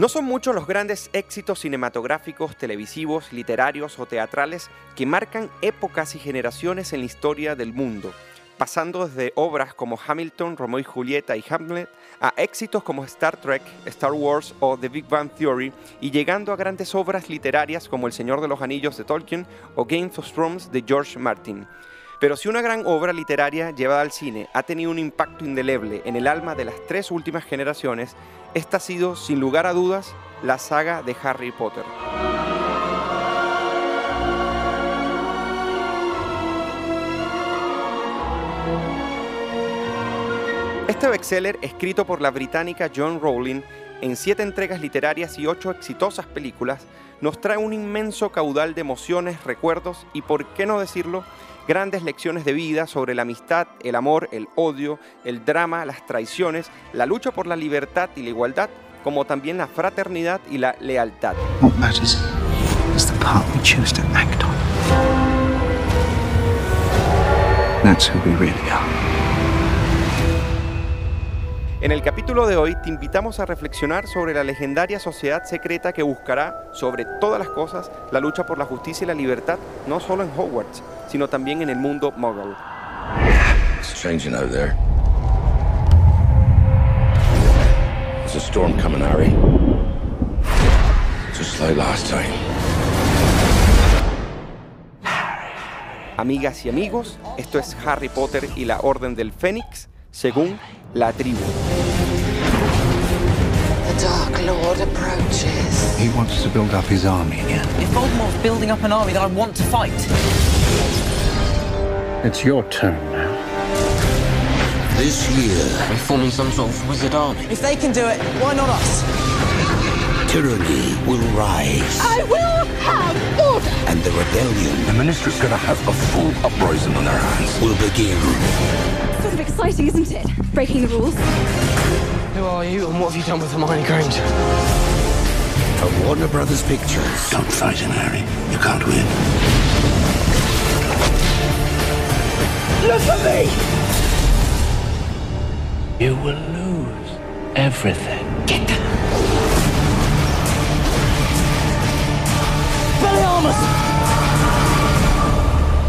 No son muchos los grandes éxitos cinematográficos, televisivos, literarios o teatrales que marcan épocas y generaciones en la historia del mundo, pasando desde obras como Hamilton, Romeo y Julieta y Hamlet a éxitos como Star Trek, Star Wars o The Big Bang Theory y llegando a grandes obras literarias como El Señor de los Anillos de Tolkien o Game of Thrones de George Martin. Pero si una gran obra literaria llevada al cine ha tenido un impacto indeleble en el alma de las tres últimas generaciones, esta ha sido, sin lugar a dudas, la saga de Harry Potter. Este bestseller, escrito por la británica John Rowling en siete entregas literarias y ocho exitosas películas, nos trae un inmenso caudal de emociones, recuerdos y, por qué no decirlo, grandes lecciones de vida sobre la amistad, el amor, el odio, el drama, las traiciones, la lucha por la libertad y la igualdad, como también la fraternidad y la lealtad. The. That's who we really are. En el capítulo de hoy te invitamos a reflexionar sobre la legendaria sociedad secreta que buscará, sobre todas las cosas, la lucha por la justicia y la libertad, no solo en Hogwarts, sino también en el mundo Muggle. It's changing out there. There's a storm coming, Harry. Just like last time. Amigas y amigos, esto es Harry Potter y la Orden del Fénix, según la tribu. The Dark Lord approaches. He wants to build up his army again. If Voldemort's building up an army, then I want to fight. It's your turn now. This year, we're forming some sort of wizard army. If they can do it, why not us? Tyranny will rise, I will have order. and the rebellion The ministry's gonna have a full uprising on their hands. will begin. Sort of exciting, isn't it? Breaking the rules. Who are you and what have you done with Hermione Granger? From Warner Brothers Pictures. Don't fight him, Harry. You can't win. You will lose everything. Get down! Belly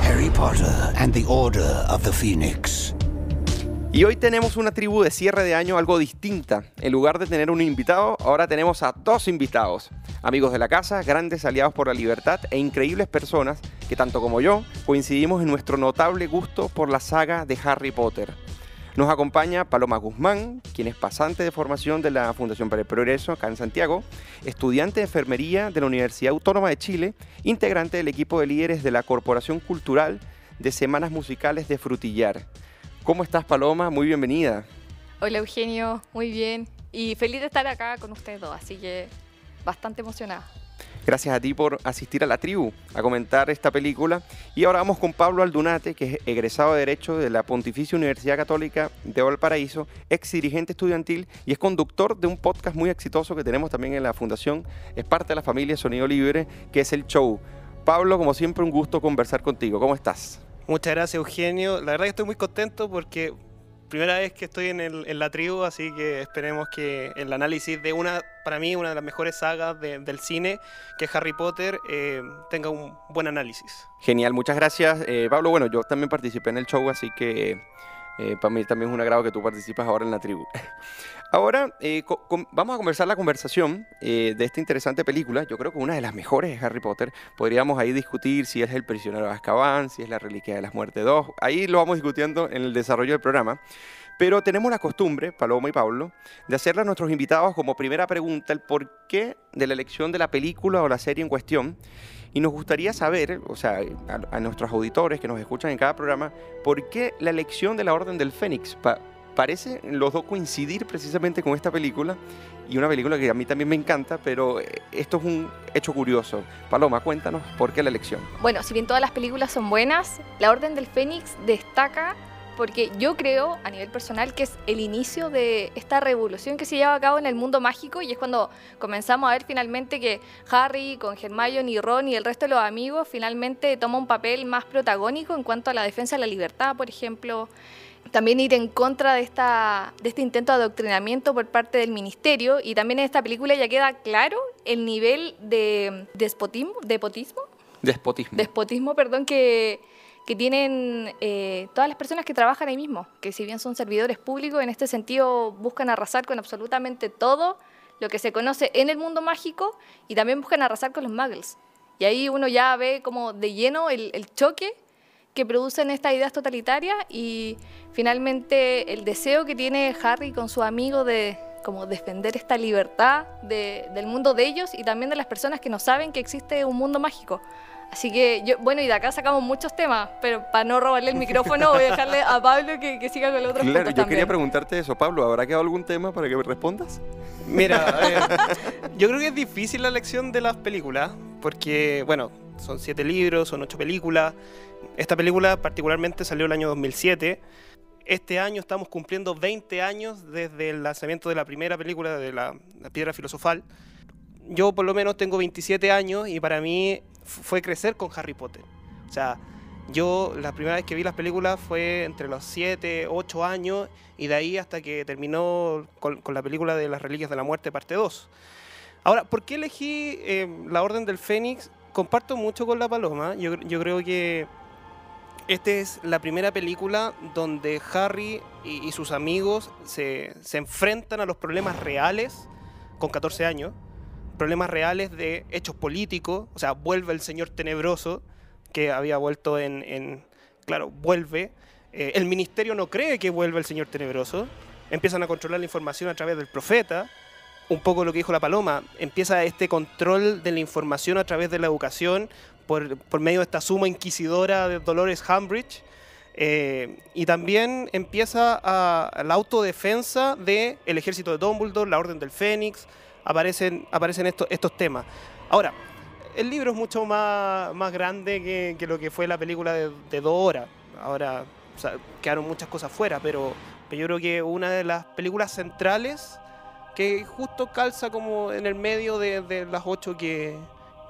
Harry Potter and the Order of the Phoenix. Y hoy tenemos una tribu de cierre de año algo distinta. En lugar de tener un invitado, ahora tenemos a dos invitados. Amigos de la casa, grandes aliados por la libertad e increíbles personas que tanto como yo coincidimos en nuestro notable gusto por la saga de Harry Potter. Nos acompaña Paloma Guzmán, quien es pasante de formación de la Fundación para el Progreso acá en Santiago, estudiante de enfermería de la Universidad Autónoma de Chile, integrante del equipo de líderes de la Corporación Cultural de Semanas Musicales de Frutillar. ¿Cómo estás, Paloma? Muy bienvenida. Hola Eugenio, muy bien. Y feliz de estar acá con ustedes dos, así que bastante emocionada. Gracias a ti por asistir a la tribu a comentar esta película. Y ahora vamos con Pablo Aldunate, que es egresado de Derecho de la Pontificia Universidad Católica de Valparaíso, ex dirigente estudiantil y es conductor de un podcast muy exitoso que tenemos también en la Fundación. Es parte de la familia Sonido Libre, que es el show. Pablo, como siempre, un gusto conversar contigo. ¿Cómo estás? Muchas gracias, Eugenio. La verdad que estoy muy contento porque primera vez que estoy en, el- la tribu, así que esperemos que el análisis de una, para mí, una de las mejores sagas de- del cine, que es Harry Potter, eh, tenga un buen análisis. Genial, muchas gracias. Eh, Pablo, bueno, yo también participé en el show, así que eh, para mí también es un agrado que tú participas ahora en la tribu. Ahora eh, vamos a conversar la conversación eh, de esta interesante película. Yo creo que una de las mejores de Harry Potter. Podríamos ahí discutir si es El prisionero de Azkaban, si es La Reliquia de las Muertes 2. Ahí lo vamos discutiendo en el desarrollo del programa. Pero tenemos la costumbre, Paloma y Pablo, de hacerle a nuestros invitados como primera pregunta el porqué de la elección de la película o la serie en cuestión. Y nos gustaría saber, o sea, a, nuestros auditores que nos escuchan en cada programa, por qué la elección de la Orden del Fénix. Pa- parece los dos coincidir precisamente con esta película y una película que a mí también me encanta, pero eh, esto es un hecho curioso. Paloma, cuéntanos por qué la elección. Bueno, si bien todas las películas son buenas, La Orden del Fénix destaca porque yo creo, a nivel personal, que es el inicio de esta revolución que se lleva a cabo en el mundo mágico y es cuando comenzamos a ver finalmente que Harry con Hermione y Ron y el resto de los amigos finalmente toma un papel más protagónico en cuanto a la defensa de la libertad, por ejemplo. también ir en contra de, esta, de este intento de adoctrinamiento por parte del ministerio y también en esta película ya queda claro el nivel de despotismo, despotismo, Despotismo. despotismo perdón, que, que tienen eh, todas las personas que trabajan ahí mismo, que si bien son servidores públicos, en este sentido buscan arrasar con absolutamente todo lo que se conoce en el mundo mágico y también buscan arrasar con los muggles. Y ahí uno ya ve como de lleno el, choque que producen estas ideas totalitarias y finalmente el deseo que tiene Harry con su amigo de como defender esta libertad de- del mundo de ellos y también de las personas que no saben que existe un mundo mágico. Así que yo, bueno, y de acá sacamos muchos temas, pero para no robarle el micrófono voy a dejarle a Pablo que, que siga con los otros Claro, yo también. quería preguntarte eso, Pablo. ¿Habrá quedado algún tema para que me respondas? Mira, eh, yo creo que es difícil la elección de las películas, porque, bueno, son siete libros, son ocho películas. Esta película particularmente salió el año 2007. Este año estamos cumpliendo 20 años desde el lanzamiento de la primera película de la, la Piedra Filosofal. Yo por lo menos tengo 27 años y para mí fue crecer con Harry Potter. O sea, yo la primera vez que vi las películas fue entre los 7, 8 años y de ahí hasta que terminó con, la película de las Reliquias de la Muerte parte 2. Ahora, ¿por qué elegí eh, La Orden del Fénix? Comparto mucho con La Paloma. Yo, yo creo que esta es la primera película donde Harry y, y sus amigos se, se enfrentan a los problemas reales con 14 años. Problemas reales de hechos políticos. O sea, vuelve el señor tenebroso que había vuelto en... claro, vuelve. Eh, el ministerio no cree que vuelva el señor tenebroso. Empiezan a controlar la información a través del profeta un poco lo que dijo la Paloma, empieza este control de la información a través de la educación por, por medio de esta suma inquisidora de Dolores Umbridge. eh, y también empieza la autodefensa del ejército de Dumbledore, la Orden del Fénix, aparecen, aparecen estos, estos temas. Ahora, el libro es mucho más, más grande que, que lo que fue la película de, dos horas. Ahora quedaron muchas cosas fuera, pero, pero yo creo que una de las películas centrales que justo calza como en el medio de, de las ocho que,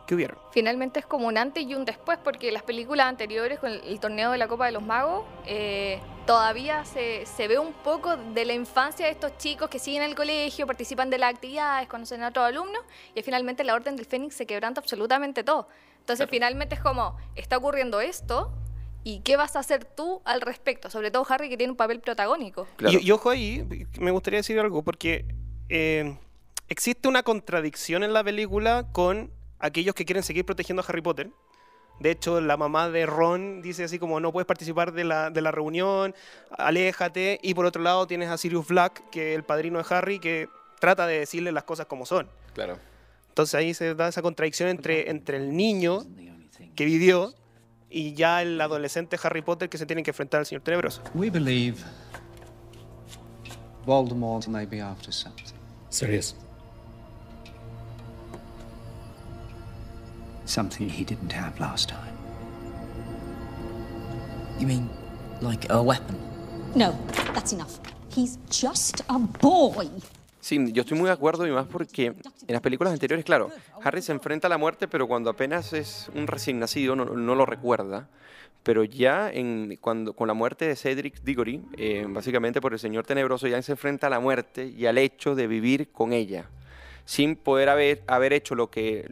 que hubieron. Finalmente es como un antes y un después, porque las películas anteriores con el, el torneo de la Copa de los Magos, eh, todavía se, se ve un poco de la infancia de estos chicos que siguen el colegio, participan de las actividades, conocen a otros alumnos, y finalmente la Orden del Fénix se quebranta absolutamente todo. Entonces finalmente es como, está ocurriendo esto, ¿y qué vas a hacer tú al respecto? Sobre todo Harry que tiene un papel protagónico. Claro. Y, y ojo ahí, me gustaría decir algo, porque eh, existe una contradicción en la película con aquellos que quieren seguir protegiendo a Harry Potter. De hecho, la mamá de Ron dice así como no puedes participar de la, de la reunión, aléjate. Y por otro lado tienes a Sirius Black, que es el padrino de Harry, que trata de decirle las cosas como son. Claro. Entonces ahí se da esa contradicción entre, entre el niño que vivió y ya el adolescente Harry Potter que se tiene que enfrentar al Señor Tenebroso. We believe Voldemort may be after something. Serious. Something he didn't have last time. You mean like a weapon? No, that's enough. He's just a boy. Sí, yo estoy muy de acuerdo y más porque en las películas anteriores, claro, Harry se enfrenta a la muerte, pero cuando apenas es un recién nacido no, no lo recuerda. Pero ya en, cuando, con la muerte de Cedric Diggory, eh, básicamente por el Señor Tenebroso, ya se enfrenta a la muerte y al hecho de vivir con ella, sin poder haber, haber hecho lo que,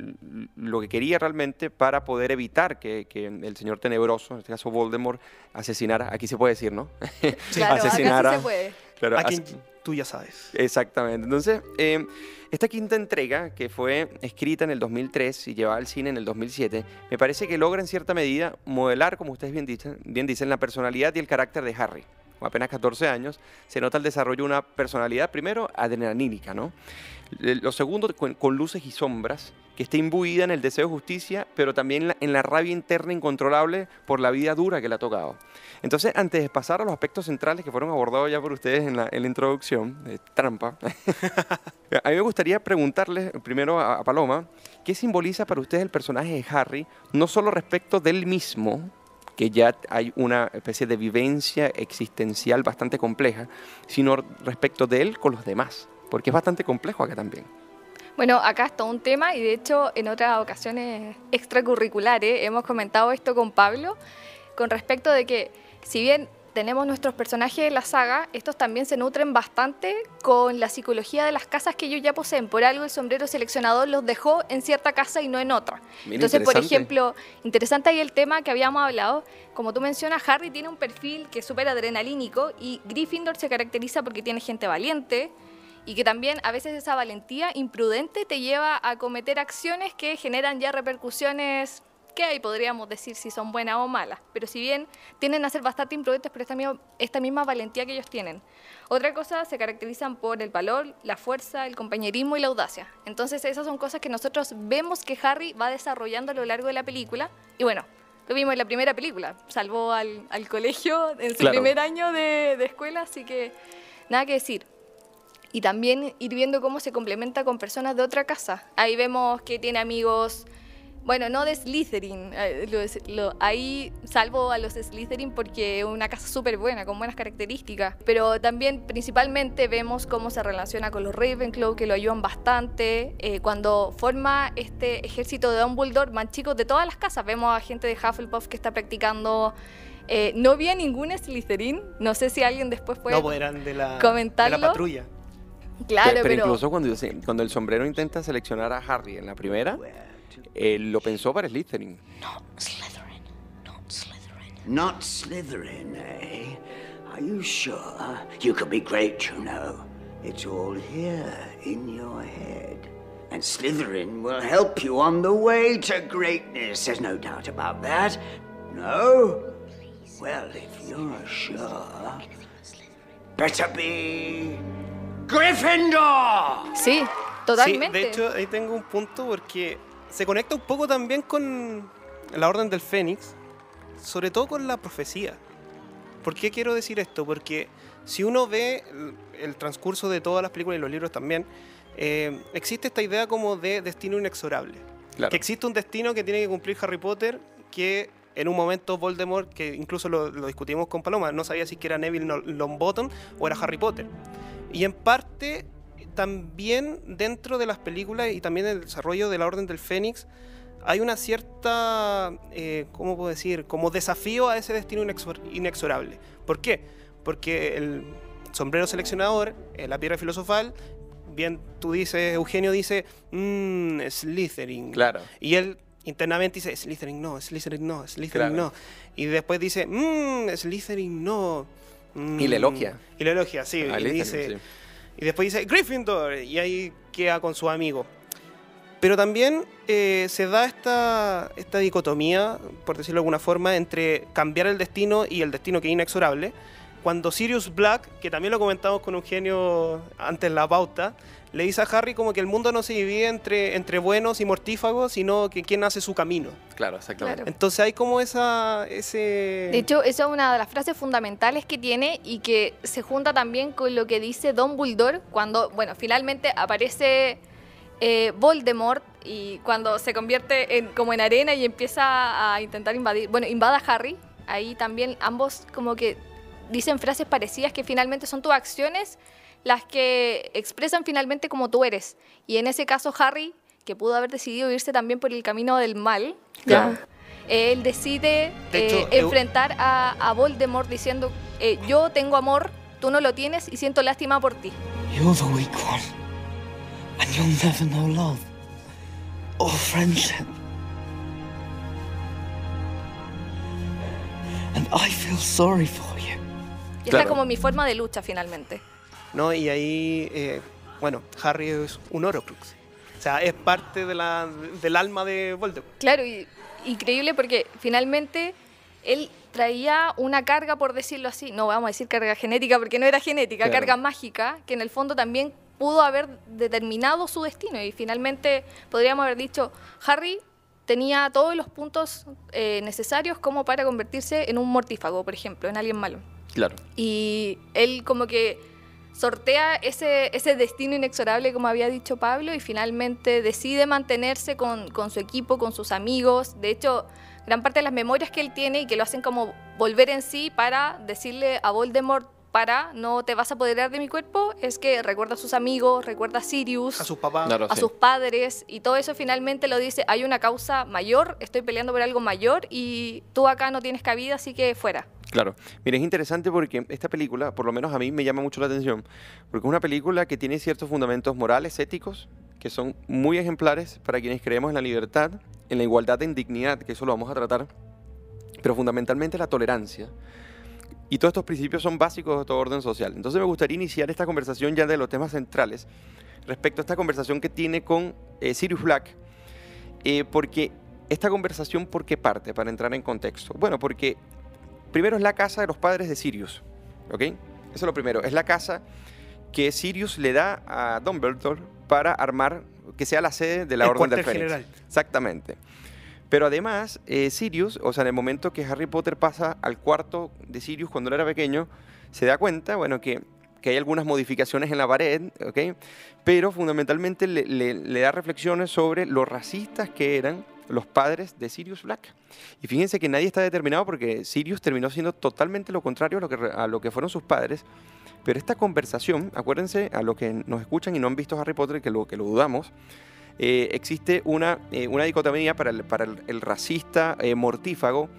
lo que quería realmente para poder evitar que, que el Señor Tenebroso, en este caso Voldemort, asesinara, aquí se puede decir, ¿no? Claro, acá sí Asesinara. se puede. Claro, A quien as- tú ya sabes. Exactamente. Entonces, eh, esta quinta entrega, que fue escrita en el 2003 y llevada al cine en el 2007, me parece que logra en cierta medida modelar, como ustedes bien dicen, bien dicen la personalidad y el carácter de Harry. Con apenas 14 años, se nota el desarrollo de una personalidad, primero, adrenalínica, ¿no? Eh, Lo segundo, con, con luces y sombras, que está imbuida en el deseo de justicia, pero también en la, en la rabia interna incontrolable por la vida dura que le ha tocado. Entonces, antes de pasar a los aspectos centrales que fueron abordados ya por ustedes en la, en la introducción, de trampa, a mí me gustaría preguntarles primero a, a Paloma, ¿qué simboliza para ustedes el personaje de Harry, no solo respecto del mismo, que ya hay una especie de vivencia existencial bastante compleja, sino respecto de él con los demás? Porque es bastante complejo acá también. Bueno, acá es todo un tema y de hecho en otras ocasiones extracurriculares hemos comentado esto con Pablo con respecto de que si bien tenemos nuestros personajes de la saga, estos también se nutren bastante con la psicología de las casas que ellos ya poseen. Por algo el sombrero seleccionador los dejó en cierta casa y no en otra. Mira, Entonces, por ejemplo, interesante ahí el tema que habíamos hablado. Como tú mencionas, Harry tiene un perfil que es súper adrenalínico y Gryffindor se caracteriza porque tiene gente valiente y que también a veces esa valentía imprudente te lleva a cometer acciones que generan ya repercusiones que ahí podríamos decir si son buenas o malas. Pero si bien tienden a ser bastante imprudentes por esta misma, esta misma valentía que ellos tienen. Otra cosa, se caracterizan por el valor, la fuerza, el compañerismo y la audacia. Entonces esas son cosas que nosotros vemos que Harry va desarrollando a lo largo de la película. Y bueno, lo vimos en la primera película. Salvó al, al colegio en su Claro. primer año de, de escuela, así que nada que decir. Y también ir viendo cómo se complementa con personas de otra casa. Ahí vemos que tiene amigos, bueno, no de Slytherin, eh, ahí salvo a los Slytherin porque es una casa súper buena, con buenas características. Pero también principalmente vemos cómo se relaciona con los Ravenclaw, que lo ayudan bastante. Eh, cuando forma este ejército de Dumbledore, van chicos de todas las casas. Vemos a gente de Hufflepuff que está practicando... eh, no vi a ningún Slytherin, no sé si alguien después puede no, pues eran de la, de comentarlo. la patrulla. Claro, pero, pero, incluso cuando, cuando el sombrero intenta seleccionar a Harry en la primera, él lo pensó para Slytherin. Slytherin, not Slytherin. Not Slytherin, eh? Are you sure? You could be great, you know. It's all here in your head. And Slytherin will help you on the way to greatness. There's no doubt about that. No? Well, if you're sure, better be Gryffindor! sí, totalmente. Sí, de hecho, ahí tengo un punto porque se conecta un poco también con la Orden del Fénix, sobre todo con la profecía. ¿Por qué quiero decir esto? Porque si uno ve el, el transcurso de todas las películas y los libros también, eh, existe esta idea como de destino inexorable. Claro. Que existe un destino que tiene que cumplir Harry Potter que en un momento Voldemort, que incluso lo, lo discutimos con Paloma, no sabía si era Neville Lo- Longbottom o era Harry Potter. Y en parte también dentro de las películas y también el desarrollo de la Orden del Fénix hay una cierta, eh, ¿cómo puedo decir? Como desafío a ese destino inexor- inexorable. ¿Por qué? Porque el sombrero seleccionador, eh, la piedra filosofal, bien tú dices, Eugenio dice, mmm, Slytherin. Claro. Y él internamente dice, Slytherin no, Slytherin no, Slytherin Claro. no. Y después dice, mmm, Slytherin no. Y le mm". elogia. Y le elogia, sí. A y, Slytherin, dice, sí. y después dice, Gryffindor. Y ahí queda con su amigo. Pero también eh, se da esta, esta dicotomía, por decirlo de alguna forma, entre cambiar el destino y el destino que es inexorable. Cuando Sirius Black, que también lo comentamos con Eugenio antes en la pauta, le dice a Harry como que el mundo no se divide entre, entre buenos y mortífagos, sino que quien hace su camino. Claro, exactamente. Claro. Entonces hay como esa, ese... De hecho, esa es una de las frases fundamentales que tiene y que se junta también con lo que dice Don Dumbledore cuando, bueno, finalmente aparece eh, Voldemort y cuando se convierte en, como en arena y empieza a intentar invadir, bueno, invada a Harry, ahí también ambos como que dicen frases parecidas que finalmente son tus acciones las que expresan finalmente como tú eres. Y en ese caso Harry, que pudo haber decidido irse también por el camino del mal, Claro. él decide De hecho, eh, eu- enfrentar a, a Voldemort diciendo, eh, yo tengo amor, tú no lo tienes y siento lástima por ti. You're the weak one. And you'll never know love or friendship. And I feel sorry for you. Y esta Claro. es como mi forma de lucha finalmente. ¿No? Y ahí, eh, bueno, Harry es un Horcrux. O sea, es parte de la, del alma de Voldemort. Claro, y increíble porque finalmente él traía una carga, por decirlo así, no vamos a decir carga genética porque no era genética, Claro. carga mágica, que en el fondo también pudo haber determinado su destino y finalmente podríamos haber dicho, Harry tenía todos los puntos eh, necesarios como para convertirse en un mortífago, por ejemplo, en alguien malo. Claro. Y él como que sortea ese, ese destino inexorable, como había dicho Pablo, y finalmente decide mantenerse con, con su equipo, con sus amigos. De hecho, gran parte de las memorias que él tiene y que lo hacen como volver en sí para decirle a Voldemort, para, no te vas a apoderar de mi cuerpo, es que recuerda a sus amigos, recuerda a Sirius, A sus papás. Claro, a sí. sus padres, y todo eso finalmente lo dice, hay una causa mayor, estoy peleando por algo mayor y tú acá no tienes cabida, así que fuera. Claro. Mira, es interesante porque esta película, por lo menos a mí, me llama mucho la atención, porque es una película que tiene ciertos fundamentos morales, éticos, que son muy ejemplares para quienes creemos en la libertad, en la igualdad en dignidad, que eso lo vamos a tratar, pero fundamentalmente la tolerancia. Y todos estos principios son básicos de todo orden social. Entonces me gustaría iniciar esta conversación ya de los temas centrales respecto a esta conversación que tiene con eh, Sirius Black, eh, porque esta conversación, ¿por qué parte? Para entrar en contexto. Bueno, porque primero es la casa de los padres de Sirius, ¿ok? Eso es lo primero. Es la casa que Sirius le da a Dumbledore para armar, que sea la sede de la El Orden del Fénix. general. Exactamente. Pero además, eh, Sirius, o sea, en el momento que Harry Potter pasa al cuarto de Sirius cuando él era pequeño, se da cuenta, bueno, que, que hay algunas modificaciones en la pared, ¿ok? Pero fundamentalmente le, le- le da reflexiones sobre lo racistas que eran los padres de Sirius Black. Y fíjense que nadie está determinado porque Sirius terminó siendo totalmente lo contrario a lo que, fueron sus padres. Pero esta conversación, acuérdense a los que nos escuchan y no han visto Harry Potter, que lo, que lo dudamos, eh, existe una, eh, una dicotomía para el, para el, racista eh, mortífago,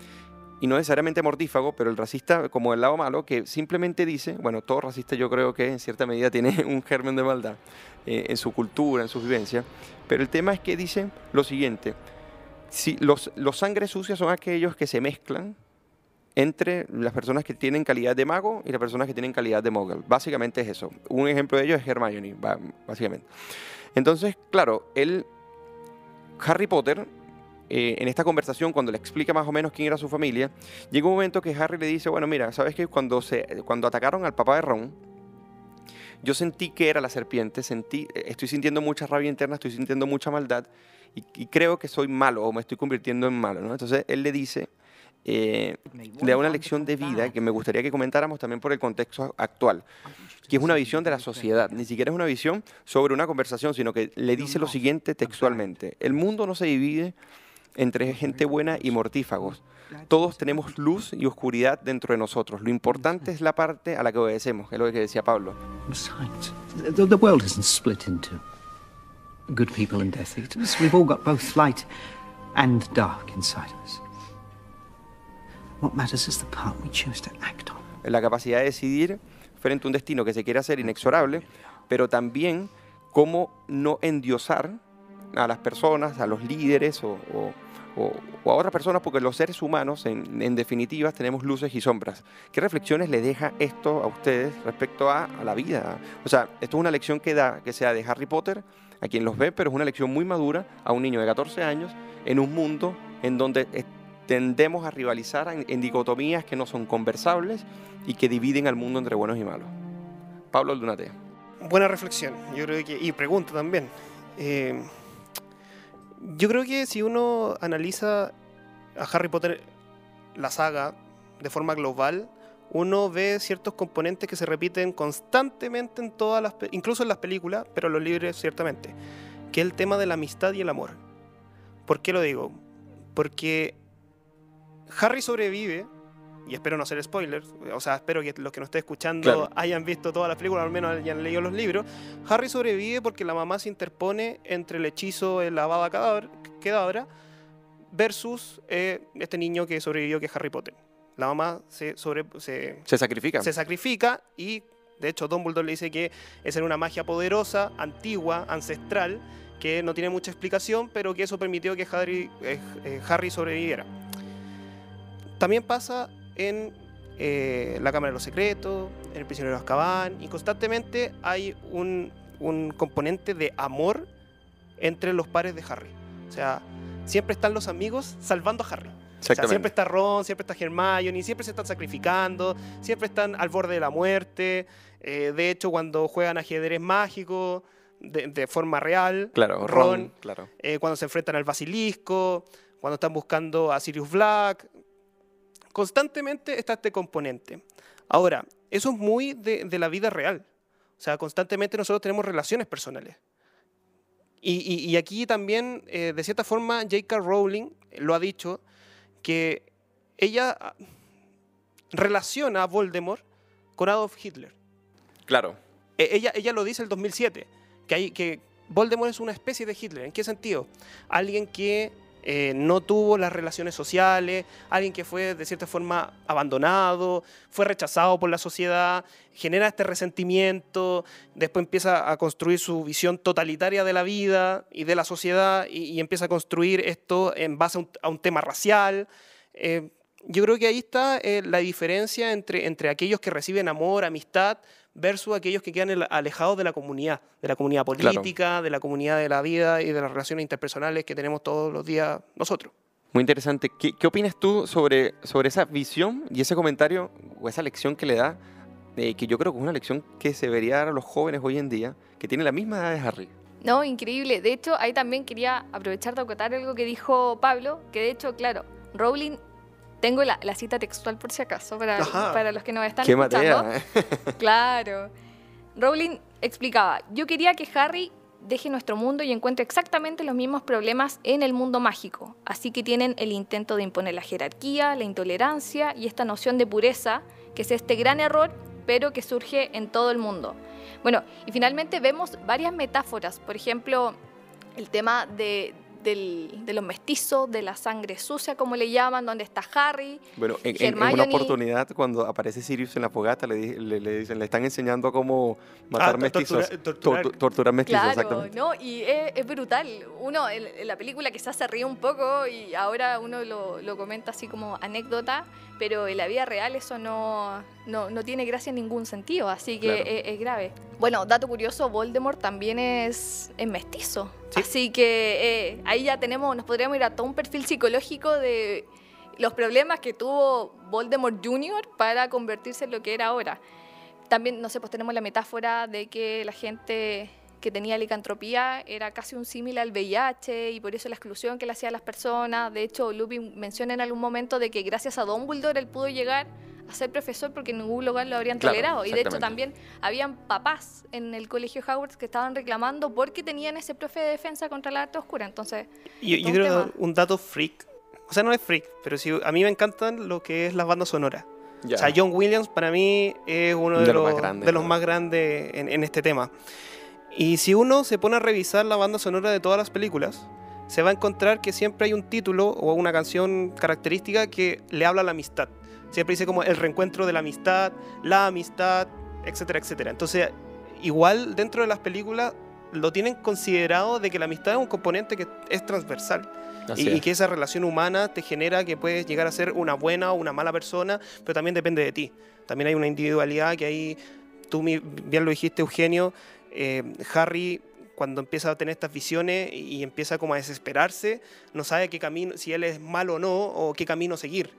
y no necesariamente mortífago, pero el racista como el lado malo, que simplemente dice, bueno, todo racista yo creo que en cierta medida tiene un germen de maldad eh, en su cultura, en su vivencia, pero el tema es que dice lo siguiente, si los, los sangres sucias son aquellos que se mezclan entre las personas que tienen calidad de mago y las personas que tienen calidad de mogul. Básicamente es eso. Un ejemplo de ello es Hermione, básicamente. Entonces, claro, él, Harry Potter, eh, en esta conversación, cuando le explica más o menos quién era su familia, llega un momento que Harry le dice, bueno, mira, ¿sabes que cuando, se, cuando atacaron al papá de Ron, yo sentí que era la serpiente, sentí, eh, estoy sintiendo mucha rabia interna, estoy sintiendo mucha maldad y, y creo que soy malo o me estoy convirtiendo en malo, ¿no? Entonces él le dice, eh, le da una lección de vida que me gustaría que comentáramos también por el contexto actual, que es una visión de la sociedad, ni siquiera es una visión sobre una conversación, sino que le dice lo siguiente textualmente, el mundo no se divide entre gente buena y mortífagos. Todos tenemos luz y oscuridad dentro de nosotros. Lo importante es la parte a la que obedecemos, que es lo que decía Pablo. Good people and Death Eaters. We've all got both light and dark inside us. What matters is the part we choose to act on. la capacidad de decidir frente a un destino que se quiere hacer inexorable, pero también cómo no endiosar a las personas, a los líderes o, o- o- o a otras personas, porque los seres humanos, en, en definitiva, tenemos luces y sombras. ¿Qué reflexiones le deja esto a ustedes respecto a, a la vida? O sea, esto es una lección que da, que sea de Harry Potter, a quien los ve, pero es una lección muy madura a un niño de 14 años en un mundo en donde tendemos a rivalizar en, en dicotomías que no son conversables y que dividen al mundo entre buenos y malos. Pablo Aldunate. Buena reflexión, yo creo que, y pregunta también. Eh, yo creo que si uno analiza a Harry Potter, la saga, de forma global, uno ve ciertos componentes que se repiten constantemente en todas las, incluso en las películas, pero en los libros ciertamente, que es el tema de la amistad y el amor. ¿Por qué lo digo? Porque Harry sobrevive, y espero no hacer spoilers, o sea, espero que los que nos estén escuchando Claro. hayan visto todas las películas, al menos hayan leído los libros. Harry sobrevive porque la mamá se interpone entre el hechizo de la baba cadáver- versus eh, este niño que sobrevivió, que es Harry Potter. La mamá se, sobre, se, Se sacrifica. se sacrifica y, de hecho, Dumbledore le dice que esa era una magia poderosa, antigua, ancestral, que no tiene mucha explicación, pero que eso permitió que Harry, eh, eh, Harry sobreviviera. También pasa en eh, La Cámara de los Secretos, en El Prisionero de Azkaban, y constantemente hay un, un componente de amor entre los pares de Harry. O sea, siempre están los amigos salvando a Harry. O sea, siempre está Ron, siempre está Hermione, siempre se están sacrificando, siempre están al borde de la muerte. Eh, de hecho, cuando juegan ajedrez mágico de, de forma real, Claro, Ron, Ron, claro. eh, cuando se enfrentan al basilisco, cuando están buscando a Sirius Black. Constantemente está este componente. Ahora, eso es muy de, de la vida real. O sea, constantemente nosotros tenemos relaciones personales. Y, y- y aquí también, eh, de cierta forma, J.K. Rowling lo ha dicho, que ella ah, relaciona a Voldemort con Adolf Hitler. Claro. E- Ella, ella lo dice el 2007, que, hay, que Voldemort es una especie de Hitler. ¿En qué sentido? Alguien que eh, no tuvo las relaciones sociales, alguien que fue de cierta forma abandonado, fue rechazado por la sociedad, genera este resentimiento, después empieza a construir su visión totalitaria de la vida y de la sociedad y, empieza a construir esto en base a un, tema racial. Eh, yo creo que ahí está eh, la diferencia entre, entre aquellos que reciben amor, amistad, versus aquellos que quedan alejados de la comunidad, de la comunidad política, de la comunidad de la vida y de las relaciones interpersonales que tenemos todos los días nosotros. Muy interesante. ¿Qué, qué opinas tú sobre, sobre esa visión y ese comentario o esa lección que le da, eh, que yo creo que es una lección que se debería dar a los jóvenes hoy en día, que tienen la misma edad de Harry? No, increíble. De hecho, ahí también quería aprovechar de acotar algo que dijo Pablo, que de hecho, claro, Rowling tengo la, cita textual por si acaso, para, para los que nos están escuchando. ¿eh? claro. Rowling explicaba, yo quería que Harry deje nuestro mundo y encuentre exactamente los mismos problemas en el mundo mágico. Así que tienen el intento de imponer la jerarquía, la intolerancia y esta noción de pureza, que es este gran error, pero que surge en todo el mundo. Bueno, y finalmente vemos varias metáforas, por ejemplo, el tema de, de los mestizos, de la sangre sucia, como le llaman, donde está Harry. Bueno, en, una oportunidad, cuando aparece Sirius en la fogata, le, le, dicen, le están enseñando a cómo matar ah, mestizos. torturar. mestizos, claro, exactamente. ¿no? Y es, brutal. Uno, en, la película quizás se ríe un poco y ahora uno lo, lo comenta así como anécdota, pero en la vida real eso no, no, no tiene gracia en ningún sentido, así que es, grave. Bueno, dato curioso, Voldemort también es, es mestizo. Así que eh, ahí ya tenemos, nos podríamos ir a todo un perfil psicológico de los problemas que tuvo Voldemort Jr. para convertirse en lo que era ahora. También, no sé, pues tenemos la metáfora de que la gente que tenía licantropía era casi un símil al VIH y por eso la exclusión que le hacía a las personas. De hecho, Lupin menciona en algún momento de que gracias a Dumbledore él pudo llegar a ser profesor porque en ningún lugar lo habrían tolerado. Y de hecho también habían papás en el colegio Howard que estaban reclamando porque tenían ese profe de defensa contra la arte oscura. Entonces, yo, yo creo un dato freak. O sea, no es freak, pero sí, a mí me encantan lo que es las bandas sonoras. O sea, John Williams para mí es uno de, los, más grandes, en, este tema. Y si uno se pone a revisar la banda sonora de todas las películas, se va a encontrar que siempre hay un título o una canción característica que le habla a la amistad. Siempre dice como el reencuentro de la amistad, la amistad, etcétera, etcétera. Entonces, igual dentro de las películas lo tienen considerado de que la amistad es un componente que es transversal. Y, que esa relación humana te genera que puedes llegar a ser una buena o una mala persona, pero también depende de ti. También hay una individualidad que ahí, tú bien lo dijiste, Eugenio, eh, Harry cuando empieza a tener estas visiones y empieza como a desesperarse, no sabe qué camino, si él es malo o no, o qué camino seguir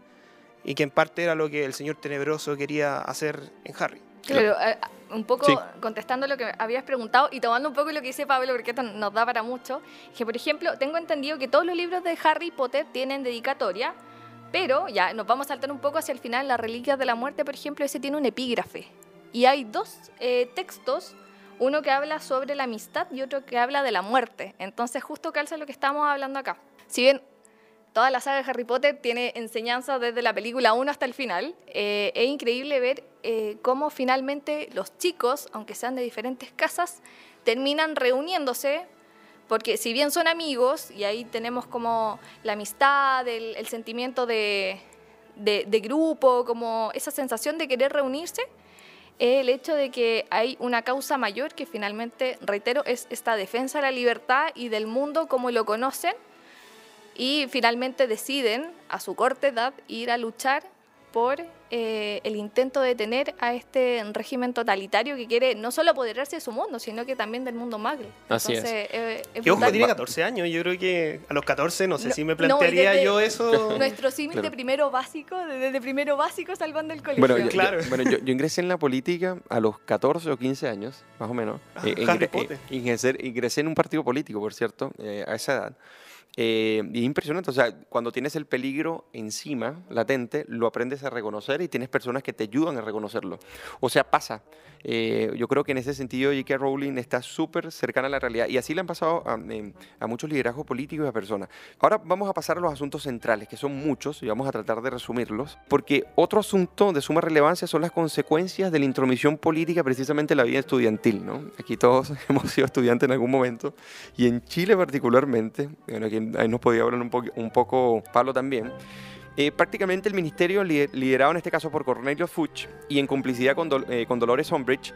y que en parte era lo que el señor tenebroso quería hacer en Harry. Claro, eh, un poco contestando lo que habías preguntado y tomando un poco lo que dice Pablo, porque esto nos da para mucho, que por ejemplo, tengo entendido que todos los libros de Harry Potter tienen dedicatoria, pero ya nos vamos a saltar un poco hacia el final, las reliquias de la muerte, por ejemplo, ese tiene un epígrafe. Y hay dos eh, textos, uno que habla sobre la amistad y otro que habla de la muerte. Entonces justo calza lo que estamos hablando acá. Si bien toda la saga de Harry Potter tiene enseñanza desde la película 1 hasta el final. Eh, es increíble ver eh, cómo finalmente los chicos, aunque sean de diferentes casas, terminan reuniéndose, porque si bien son amigos, y ahí tenemos como la amistad, el, sentimiento de, de, grupo, como esa sensación de querer reunirse, el hecho de que hay una causa mayor que finalmente, reitero, es esta defensa de la libertad y del mundo como lo conocen y finalmente deciden a su corta edad ir a luchar por eh, el intento de detener a este régimen totalitario que quiere no solo apoderarse de su mundo, sino que también del mundo magre. Así es. Eh, ojo, tiene 14 años. Yo creo que a los 14 no sé si me plantearía yo eso. Nuestro símil de primero básico, desde primero básico salvando el colegio. Bueno, yo, claro. bueno yo, ingresé en la política a los 14 o 15 años, más o menos. Ah, eh, ingresé, ingresé, en un partido político, por cierto, a esa edad. Eh, y es impresionante, o sea, cuando tienes el peligro encima, latente, lo aprendes a reconocer y tienes personas que te ayudan a reconocerlo. O sea, pasa. Eh, yo creo que en ese sentido J.K. Rowling está súper cercana a la realidad y así le han pasado a, em, a, muchos liderazgos políticos y a personas. Ahora vamos a pasar a los asuntos centrales, que son muchos y vamos a tratar de resumirlos, porque otro asunto de suma relevancia son las consecuencias de la intromisión política precisamente en la vida estudiantil. ¿no? Aquí todos hemos sido estudiantes en algún momento y en Chile particularmente, bueno, aquí ahí nos podía hablar un, po- un poco Pablo también. Eh, prácticamente el ministerio, li- liderado en este caso por Cornelio Fuchs y en complicidad con, eh, con Dolores Umbridge,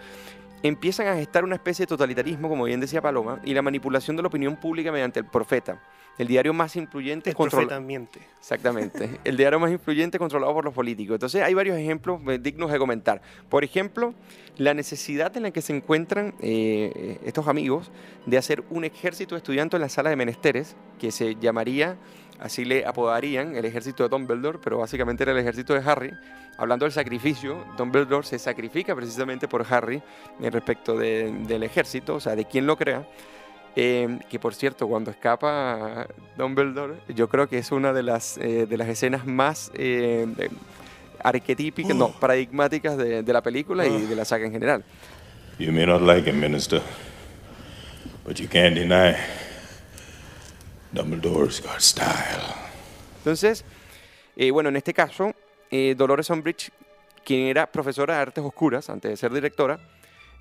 empiezan a gestar una especie de totalitarismo, como bien decía Paloma, y la manipulación de la opinión pública mediante el Profeta, el diario más influyente El control- profeta miente. Exactamente. El diario más influyente controlado por los políticos. Entonces hay varios ejemplos eh, dignos de comentar. Por ejemplo, la necesidad en la que se encuentran eh, eh, estos amigos de hacer un ejército de estudiantes en la sala de menesteres, que se llamaría, así le apodarían, el ejército de Dumbledore, pero básicamente era el ejército de Harry. Hablando del sacrificio, Dumbledore se sacrifica precisamente por Harry en respecto de- del ejército, o sea, de quien lo crea. Eh, que por cierto, cuando escapa Dumbledore, yo creo que es una de las, eh, de las escenas más eh, arquetípicas, no, paradigmáticas de, de la película y de la saga en general. You may not like him, Minister, but you can't deny Dumbledore's got style. Entonces, eh, bueno, en este caso, Dolores Umbridge, quien era profesora de artes oscuras antes de ser directora,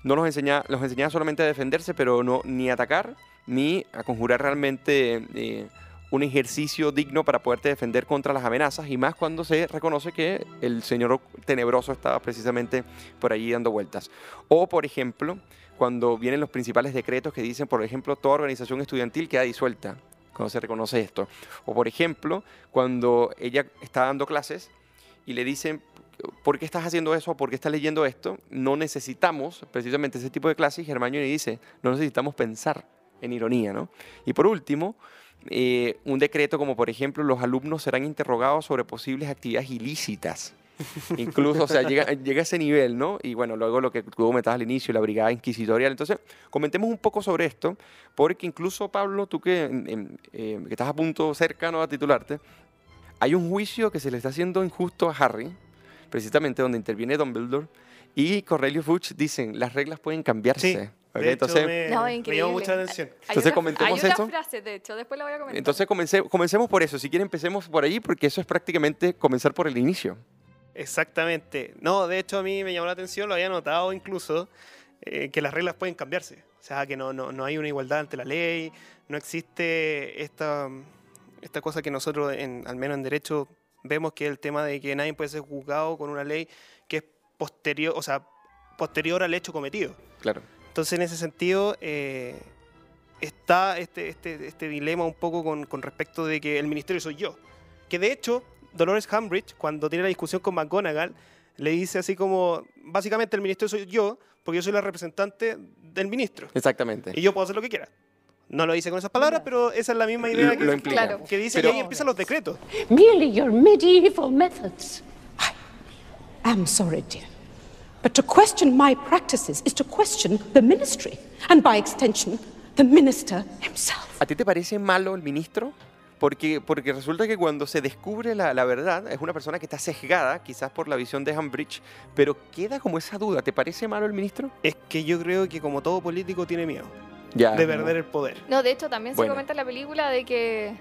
no nos enseñaba, los enseñaba solamente a defenderse, pero no ni a atacar ni a conjurar realmente eh, un ejercicio digno para poderte defender contra las amenazas, y más cuando se reconoce que el señor tenebroso estaba precisamente por allí dando vueltas. O, por ejemplo, cuando vienen los principales decretos que dicen, por ejemplo, toda organización estudiantil queda disuelta, cuando se reconoce esto. O, por ejemplo, cuando ella está dando clases y le dicen, ¿por qué estás haciendo eso? ¿Por qué estás leyendo esto? No necesitamos precisamente ese tipo de clases. Y Hermione dice, no necesitamos pensar en ironía, ¿no? Y por último, eh, un decreto como, por ejemplo, los alumnos serán interrogados sobre posibles actividades ilícitas. Incluso, o sea, llega, llega a ese nivel, ¿no? Y bueno, luego lo que tú comentabas al inicio, la brigada inquisitorial. Entonces, comentemos un poco sobre esto, porque incluso, Pablo, tú que, eh, que estás a punto cercano a titularte, hay un juicio que se le está haciendo injusto a Harry, precisamente donde interviene Dumbledore, y Cornelio Fuchs dicen, las reglas pueden cambiarse. Sí, ¿ok? de hecho, entonces, me- No, me llamó mucha atención. Hay Entonces, una- comentemos hay esto. una frase, de hecho, después la voy a comentar. entonces comencé- comencemos por eso. Si quieren, empecemos por allí, porque eso es prácticamente comenzar por el inicio. Exactamente. No, de hecho a mí me llamó la atención, lo había notado incluso, eh, que las reglas pueden cambiarse. O sea, que no, no, no hay una igualdad ante la ley, no existe esta, esta cosa que nosotros, en, al menos en derecho, vemos que el tema de que nadie puede ser juzgado con una ley que es posterior, o sea, posterior al hecho cometido. Claro. Entonces, en ese sentido, eh, está este, este, este dilema un poco con, con respecto de que el ministerio soy yo. Que de hecho, Dolores Umbridge, cuando tiene la discusión con McGonagall, le dice así como, básicamente el ministerio soy yo, porque yo soy la representante del ministro. Exactamente. Y yo puedo hacer lo que quiera. No lo dice con esas palabras, pero esa es la misma idea Lo- que, lo. Claro. que dice Pero- y ahí empiezan los decretos. merely your medieval methods. I am sorry, dear. But to question my practices is to question the ministry, and by extension, the minister himself. ¿A ti te parece malo el ministro? Porque, porque resulta que cuando se descubre la, la verdad, es una persona que está sesgada, quizás por la visión de Umbridge, pero queda como esa duda. ¿Te parece malo el ministro? Es que yo creo que como todo político tiene miedo Ya. de perder el poder. No, de hecho, también Bueno. se comenta en la película de que.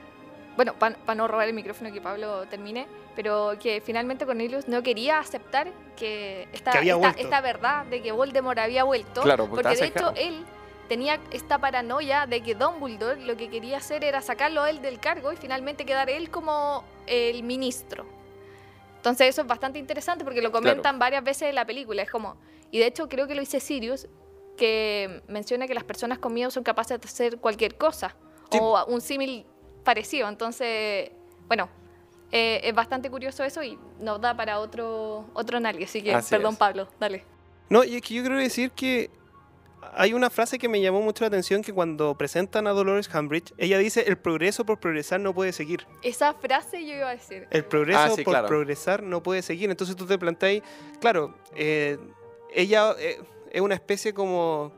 Bueno, para no robar el micrófono que Pablo termine, pero que finalmente Cornelius no quería aceptar que esta, Que había esta, verdad de que Voldemort había vuelto. Claro, porque porque de hecho él tenía esta paranoia de que Dumbledore lo que quería hacer era sacarlo a él del cargo y finalmente quedar él como el ministro. Entonces eso es bastante interesante porque lo comentan varias veces en la película. Es como, y de hecho creo que lo dice Sirius, que menciona que las personas con miedo son capaces de hacer cualquier cosa Sí. o un símil parecido. Entonces, bueno, eh, es bastante curioso eso y nos da para otro, otro análisis. Así que, Así perdón es. Pablo, dale. No, y es que yo quiero decir que hay una frase que me llamó mucho la atención que cuando presentan a Dolores Umbridge, ella dice, el progreso por progresar no puede seguir. Esa frase yo iba a decir. El progreso Ah, sí, por claro. progresar no puede seguir. Entonces tú te planteas, claro, eh, ella eh, es una especie como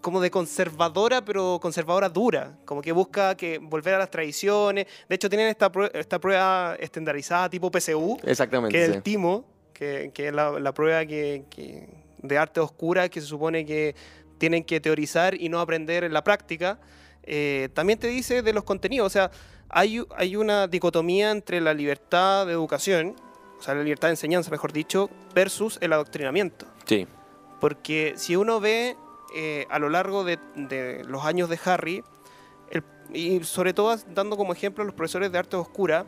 como de conservadora, pero conservadora dura, como que busca que volver a las tradiciones. De hecho, tienen esta, prue- esta prueba estandarizada tipo PSU, Exactamente. que es sí. el timo, que, que es la, la prueba que, que- de arte oscura que se supone que tienen que teorizar y no aprender en la práctica. Eh, también te dice de los contenidos, o sea, hay, hay una dicotomía entre la libertad de educación, o sea, la libertad de enseñanza, mejor dicho, versus el adoctrinamiento. Sí. Porque si uno ve eh, a lo largo de, de los años de Harry, el, y sobre todo dando como ejemplo a los profesores de arte oscura,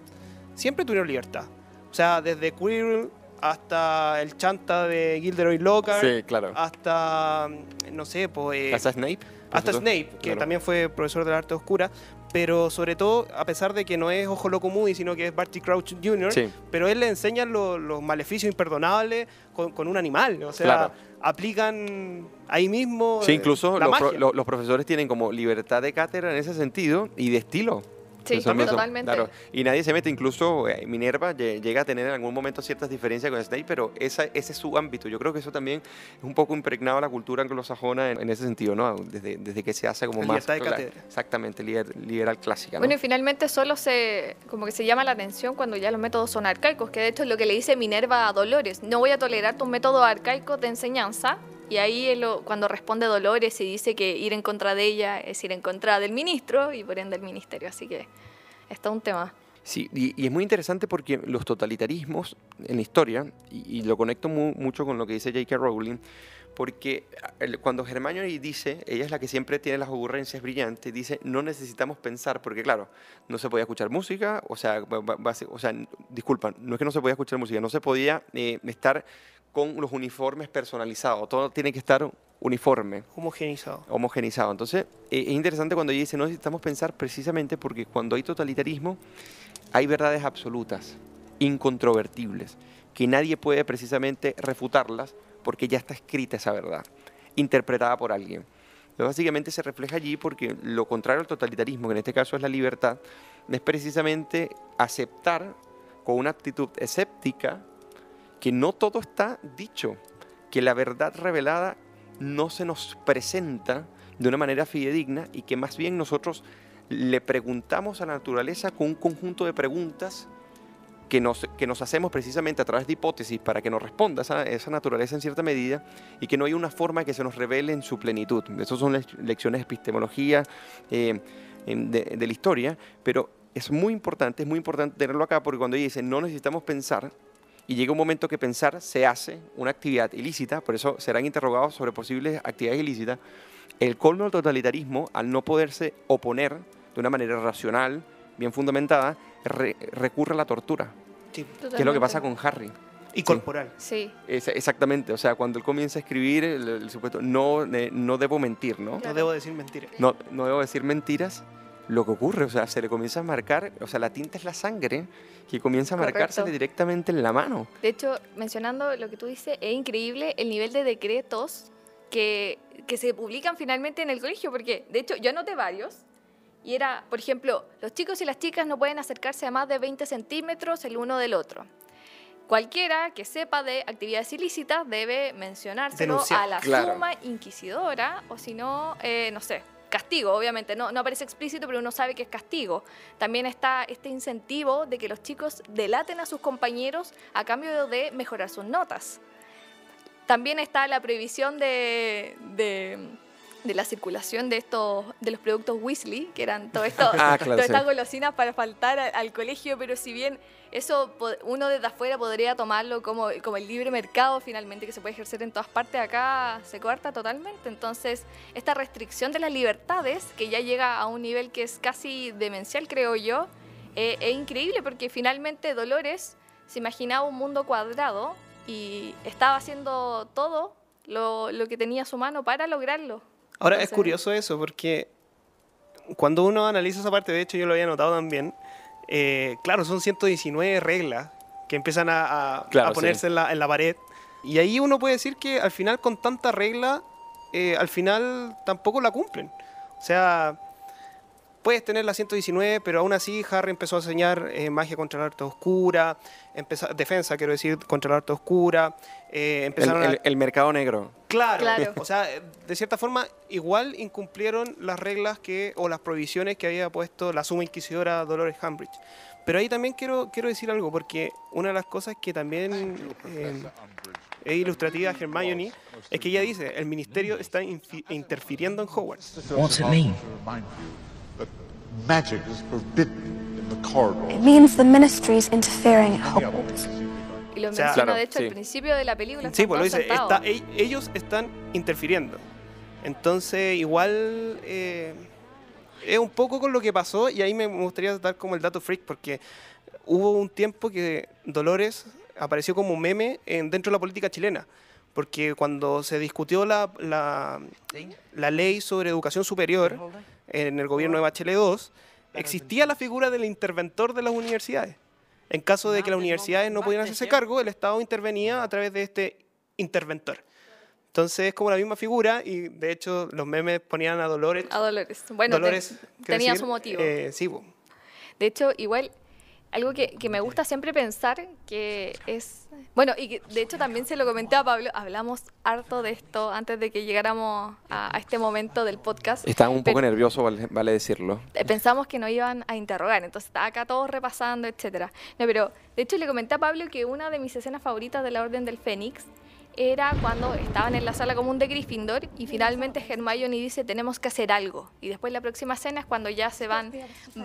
siempre tuvieron libertad. O sea, desde Quirrell hasta el chanta de Gilderoy Lockhart, Sí, claro. hasta, no sé, pues... ¿Hasta Snape? Hasta profesor? Snape, que Claro. también fue profesor de arte oscura, pero sobre todo, a pesar de que no es Ojo Loco Moody, sino que es Barty Crouch Jr., Sí. pero él le enseña lo- los maleficios imperdonables con, con un animal, o sea, Claro. Aplican ahí mismo Sí, eh, incluso la los, pro- magia. lo- los profesores tienen como libertad de cátedra en ese sentido y de estilo. Sí, totalmente. Claro. Y nadie se mete, incluso eh, Minerva lle- llega a tener en algún momento ciertas diferencias con Snape, pero esa, ese es su ámbito. Yo creo que eso también es un poco impregnado a la cultura anglosajona en, en ese sentido, ¿no? Desde, desde que se hace como más... de cátedra. Exactamente, liber- liberal clásica, ¿no? Bueno, y finalmente solo se como que se llama la atención cuando ya los métodos son arcaicos, que de hecho es lo que le dice Minerva a Dolores. No voy a tolerar tus métodos arcaicos de enseñanza. Y ahí él cuando responde Dolores y dice que ir en contra de ella es ir en contra del ministro y por ende del ministerio. Así que está un tema. Sí, y, y es muy interesante porque los totalitarismos en la historia, y, y lo conecto mu- mucho con lo que dice J.K. Rowling, porque cuando Hermione dice, ella es la que siempre tiene las ocurrencias brillantes, dice, no necesitamos pensar, porque claro, no se podía escuchar música, o sea, o sea n- disculpa, no es que no se podía escuchar música, no se podía eh, estar con los uniformes personalizados, todo tiene que estar uniforme Homogeneizado. homogenizado. Entonces, eh, es interesante cuando ella dice, no necesitamos pensar precisamente porque cuando hay totalitarismo, hay verdades absolutas, incontrovertibles, que nadie puede precisamente refutarlas porque ya está escrita esa verdad, interpretada por alguien. Entonces, básicamente se refleja allí porque lo contrario al totalitarismo, que en este caso es la libertad, es precisamente aceptar con una actitud escéptica que no todo está dicho, que la verdad revelada no se nos presenta de una manera fidedigna y que más bien nosotros le preguntamos a la naturaleza con un conjunto de preguntas que nos, que nos hacemos precisamente a través de hipótesis para que nos responda esa, esa naturaleza en cierta medida y que no hay una forma que se nos revele en su plenitud. Esas son lec- lecciones de epistemología eh, de la historia, pero es muy importante, es muy importante tenerlo acá porque cuando ella dice no necesitamos pensar, y llega un momento que pensar se hace una actividad ilícita, por eso serán interrogados sobre posibles actividades ilícitas. El colmo del totalitarismo, al no poderse oponer de una manera racional, bien fundamentada, re- recurre a la tortura, Sí. que es lo que pasa con Harry. Y corporal. Sí. Es- exactamente, o sea, cuando él comienza a escribir, el, el supuesto, no, no debo mentir, ¿no? No debo decir mentiras. No, no debo decir mentiras. Lo que ocurre, o sea, se le comienza a marcar, o sea, la tinta es la sangre que comienza a marcársele directamente en la mano. De hecho, mencionando lo que tú dices, es increíble el nivel de decretos que, que se publican finalmente en el colegio, porque de hecho yo anoté varios. Y era, por ejemplo, los chicos y las chicas no pueden acercarse a más de 20 centímetros el uno del otro. Cualquiera que sepa de actividades ilícitas debe mencionárselo Denunciar. a la Claro. suma inquisidora, o si no, eh, no sé, castigo, obviamente. No, no aparece explícito, pero uno sabe que es castigo. También está este incentivo de que los chicos delaten a sus compañeros a cambio de mejorar sus notas. También está la prohibición de, de, de la circulación de estos de los productos Weasley, que eran todo esto, Ah, claro, todas sí. estas golosinas para faltar al colegio, pero si bien eso uno desde afuera podría tomarlo como, como el libre mercado finalmente que se puede ejercer en todas partes, acá se corta totalmente. Entonces, esta restricción de las libertades, que ya llega a un nivel que es casi demencial, creo yo, eh, es increíble porque finalmente Dolores se imaginaba un mundo cuadrado y estaba haciendo todo lo, lo que tenía a su mano para lograrlo. Ahora es curioso eso, porque cuando uno analiza esa parte, de hecho yo lo había notado también, eh, claro, son 119 reglas que empiezan a, a- Claro, a ponerse sí. en, la, en la pared. Y ahí uno puede decir que al final con tanta regla, eh, al final tampoco la cumplen. O sea, puedes tener la 119, pero aún así Harry empezó a enseñar eh, magia contra la arte oscura, empezó- defensa, quiero decir, contra la arte oscura. eh, El, empezaron a- el mercado negro. Claro, Claro. o sea, de cierta forma igual incumplieron las reglas que o las prohibiciones que había puesto la suma inquisidora Dolores Umbridge. Pero ahí también quiero, quiero decir algo, porque una de las cosas que también eh, es ilustrativa de Hermione es que ella dice, el ministerio está interfiriendo en Hogwarts. What's it mean? Magic is forbidden in the corridor. It means the ministry's interfering at Hogwarts. Y lo O sea, menciona, Claro, de hecho, sí. al principio de la película. Sí, pues lo dice, está- e- ellos están interfiriendo. Entonces, igual, eh, es un poco con lo que pasó y ahí me gustaría dar como el dato freak porque hubo un tiempo que Dolores apareció como un meme en, dentro de la política chilena. Porque cuando se discutió la, la, la ley sobre educación superior en el gobierno de Bachelet II, existía la figura del interventor de las universidades. En caso de que las universidades no pudieran hacerse cargo, el Estado intervenía a través de este interventor. Entonces es como la misma figura y de hecho los memes ponían a Dolores. A Dolores. Bueno, Dolores, tenía decir, su motivo. eh, sí. De hecho, igual, algo que, que me gusta siempre pensar que es... Bueno, y que de hecho también se lo comenté a Pablo, hablamos harto de esto antes de que llegáramos a, a este momento del podcast. Estaba un poco nervioso, vale, vale decirlo. eh, pensamos que nos iban a interrogar, entonces estaba acá todos repasando, etcétera. No, pero de hecho le comenté a Pablo que una de mis escenas favoritas de la Orden del Fénix era cuando estaban en la sala común de Gryffindor y finalmente Hermione dice tenemos que hacer algo. Y después la próxima escena es cuando ya se van,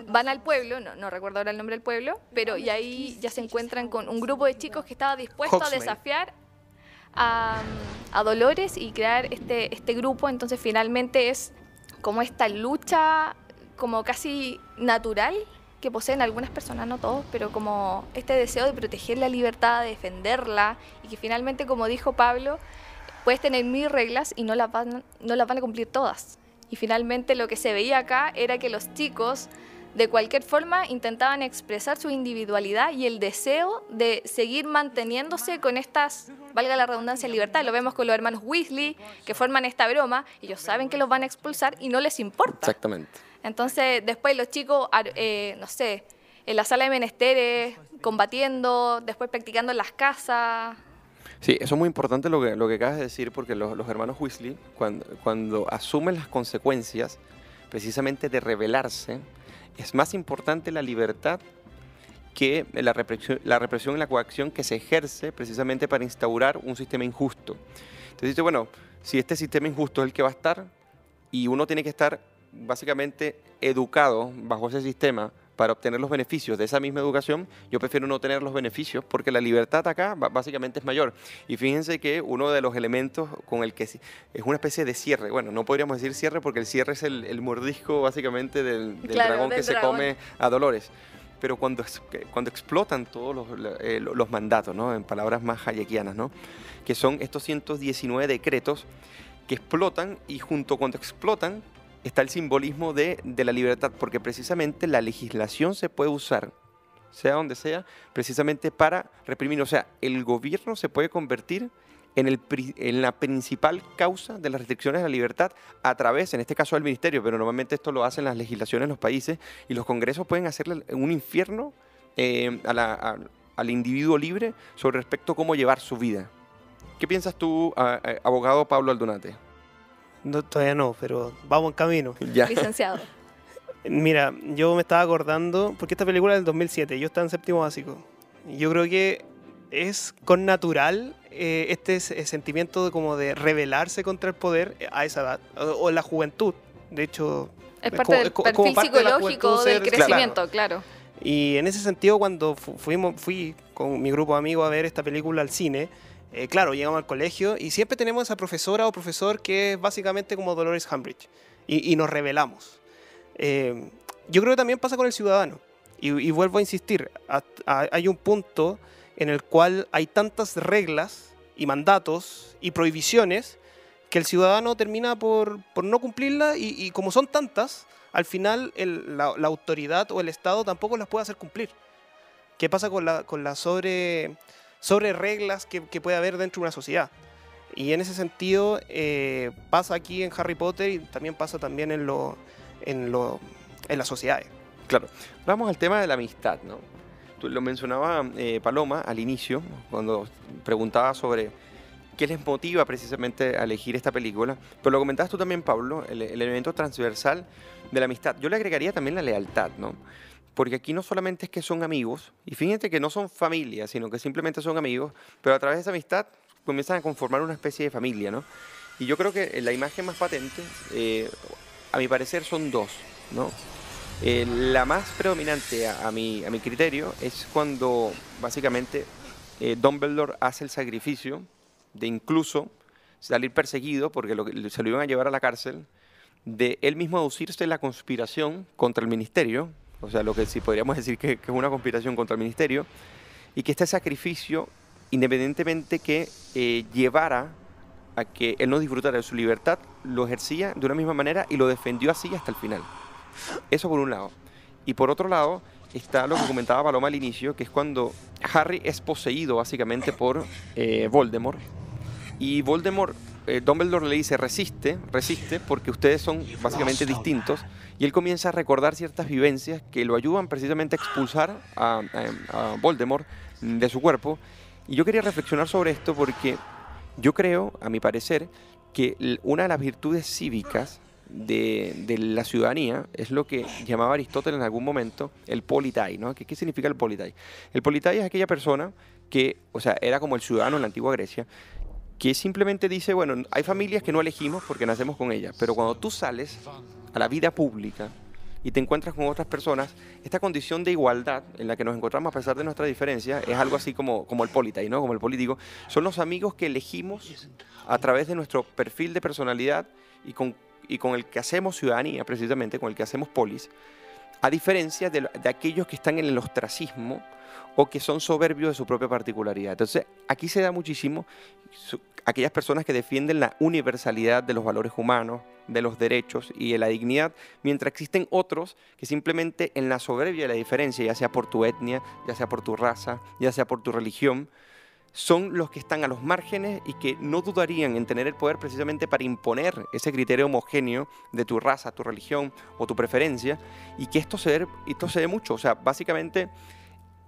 van al pueblo, no, no recuerdo ahora el nombre del pueblo, pero y ahí ya se encuentran con un grupo de chicos que estaba dispuesto a desafiar a, a Dolores y crear este, este grupo. Entonces finalmente es como esta lucha como casi natural que poseen algunas personas, no todos, pero como este deseo de proteger la libertad, de defenderla y que finalmente, como dijo Pablo, puedes tener mil reglas y no las van, no las van a cumplir todas. Y finalmente lo que se veía acá era que los chicos de cualquier forma intentaban expresar su individualidad y el deseo de seguir manteniéndose con estas, valga la redundancia, libertad. Lo vemos con los hermanos Weasley, que forman esta broma, ellos saben que los van a expulsar y no les importa. Exactamente. Entonces, después los chicos, eh, no sé, en la sala de menesteres, combatiendo, después practicando en las casas. Sí, eso es muy importante lo que, lo que acabas de decir, porque los, los hermanos Weasley, cuando, cuando asumen las consecuencias precisamente de rebelarse, es más importante la libertad que la represión, la represión y la coacción que se ejerce precisamente para instaurar un sistema injusto. Entonces bueno, si este sistema injusto es el que va a estar y uno tiene que estar básicamente educado bajo ese sistema para obtener los beneficios de esa misma educación, yo prefiero no tener los beneficios porque la libertad acá básicamente es mayor. Y fíjense que uno de los elementos con el que es una especie de cierre, bueno, no podríamos decir cierre porque el cierre es el, el mordisco básicamente del, del Claro, dragón del que se come a Dolores. Pero cuando, cuando explotan todos los, eh, lo- los mandatos, ¿no? en palabras más hayekianas, ¿no? que son estos 119 decretos que explotan y junto cuando explotan está el simbolismo de, de la libertad, porque precisamente la legislación se puede usar, sea donde sea, precisamente para reprimir. O sea, el gobierno se puede convertir en, el, en la principal causa de las restricciones a la libertad a través, en este caso, del ministerio, pero normalmente esto lo hacen las legislaciones en los países y los congresos pueden hacerle un infierno eh, al individuo libre sobre respecto a cómo llevar su vida. ¿Qué piensas tú, abogado Pablo Aldunate? No, todavía no, pero vamos en camino. Ya. Licenciado. Mira, yo me estaba acordando, porque esta película es del 2007, yo estaba en séptimo básico. Yo creo que es con natural eh, este s- sentimiento de como de rebelarse contra el poder eh, a esa edad, o, o en la juventud. De hecho, Es es parte como- del es co- perfil como parte de psicológico juventud del crecimiento, claro. y en ese sentido, cuando fu- fuimos, fui con mi grupo de amigos a ver esta película al cine, eh, claro, llegamos al colegio y siempre tenemos esa profesora o profesor que es básicamente como Dolores Umbridge y, nos revelamos. Eh, yo creo que también pasa con el ciudadano. Y, vuelvo a insistir, a- a- hay un punto en el cual hay tantas reglas y mandatos y prohibiciones que el ciudadano termina por, no cumplirlas y, como son tantas, al final la, autoridad o el Estado tampoco las puede hacer cumplir. ¿Qué pasa con la sobre, sobre reglas que, puede haber dentro de una sociedad? Y en ese sentido eh, pasa aquí en Harry Potter y también pasa también en, lo, en, lo, en las sociedades. Claro. Vamos al tema de la amistad, ¿no? Tú lo mencionaba eh, Paloma al inicio, cuando preguntaba sobre qué les motiva precisamente a elegir esta película, pero lo comentabas tú también, Pablo, el, el elemento transversal de la amistad. Yo le agregaría también la lealtad, ¿no? Porque aquí no solamente es que son amigos, y fíjate que no son familia, sino que simplemente son amigos, pero a través de esa amistad comienzan a conformar una especie de familia, ¿no? Y yo creo que la imagen más patente, eh, a mi parecer, son dos, ¿no? Eh, la más predominante a, mi, criterio es cuando básicamente eh, Dumbledore hace el sacrificio de incluso salir perseguido porque lo se lo iban a llevar a la cárcel de él mismo aducirse la conspiración contra el ministerio, o sea, lo que sí podríamos decir que, es una conspiración contra el ministerio, y que este sacrificio, independientemente que eh, llevara a que él no disfrutara de su libertad, lo ejercía de una misma manera y lo defendió así hasta el final. Eso por un lado. Y por otro lado está lo que comentaba Paloma al inicio, que es cuando Harry es poseído básicamente por eh, Voldemort. Y Voldemort, eh, Dumbledore le dice, resiste, resiste, porque ustedes son básicamente distintos. Y él comienza a recordar ciertas vivencias que lo ayudan precisamente a expulsar a, a- Voldemort de su cuerpo. Y yo quería reflexionar sobre esto porque yo creo, a mi parecer, que una de las virtudes cívicas de, la ciudadanía es lo que llamaba Aristóteles en algún momento el politai, ¿no? ¿Qué, qué significa el politai? El politai es aquella persona que, o sea, era como el ciudadano en la antigua Grecia, que simplemente dice, bueno, hay familias que no elegimos porque nacemos con ellas, pero cuando tú sales a la vida pública y te encuentras con otras personas, esta condición de igualdad en la que nos encontramos a pesar de nuestra diferencia es algo así como, como el politai, ¿no? Como el político. Son los amigos que elegimos a través de nuestro perfil de personalidad y con, y con el que hacemos ciudadanía, precisamente, con el que hacemos polis, a diferencia de, de aquellos que están en el ostracismo o que son soberbios de su propia particularidad. Entonces, aquí se da muchísimo aquellas personas que defienden la universalidad de los valores humanos, de los derechos y de la dignidad, mientras existen otros que simplemente en la soberbia de la diferencia, ya sea por tu etnia, ya sea por tu raza, ya sea por tu religión, son los que están a los márgenes y que no dudarían en tener el poder precisamente para imponer ese criterio homogéneo de tu raza, tu religión o tu preferencia, y que esto se esto se ve mucho. O sea, básicamente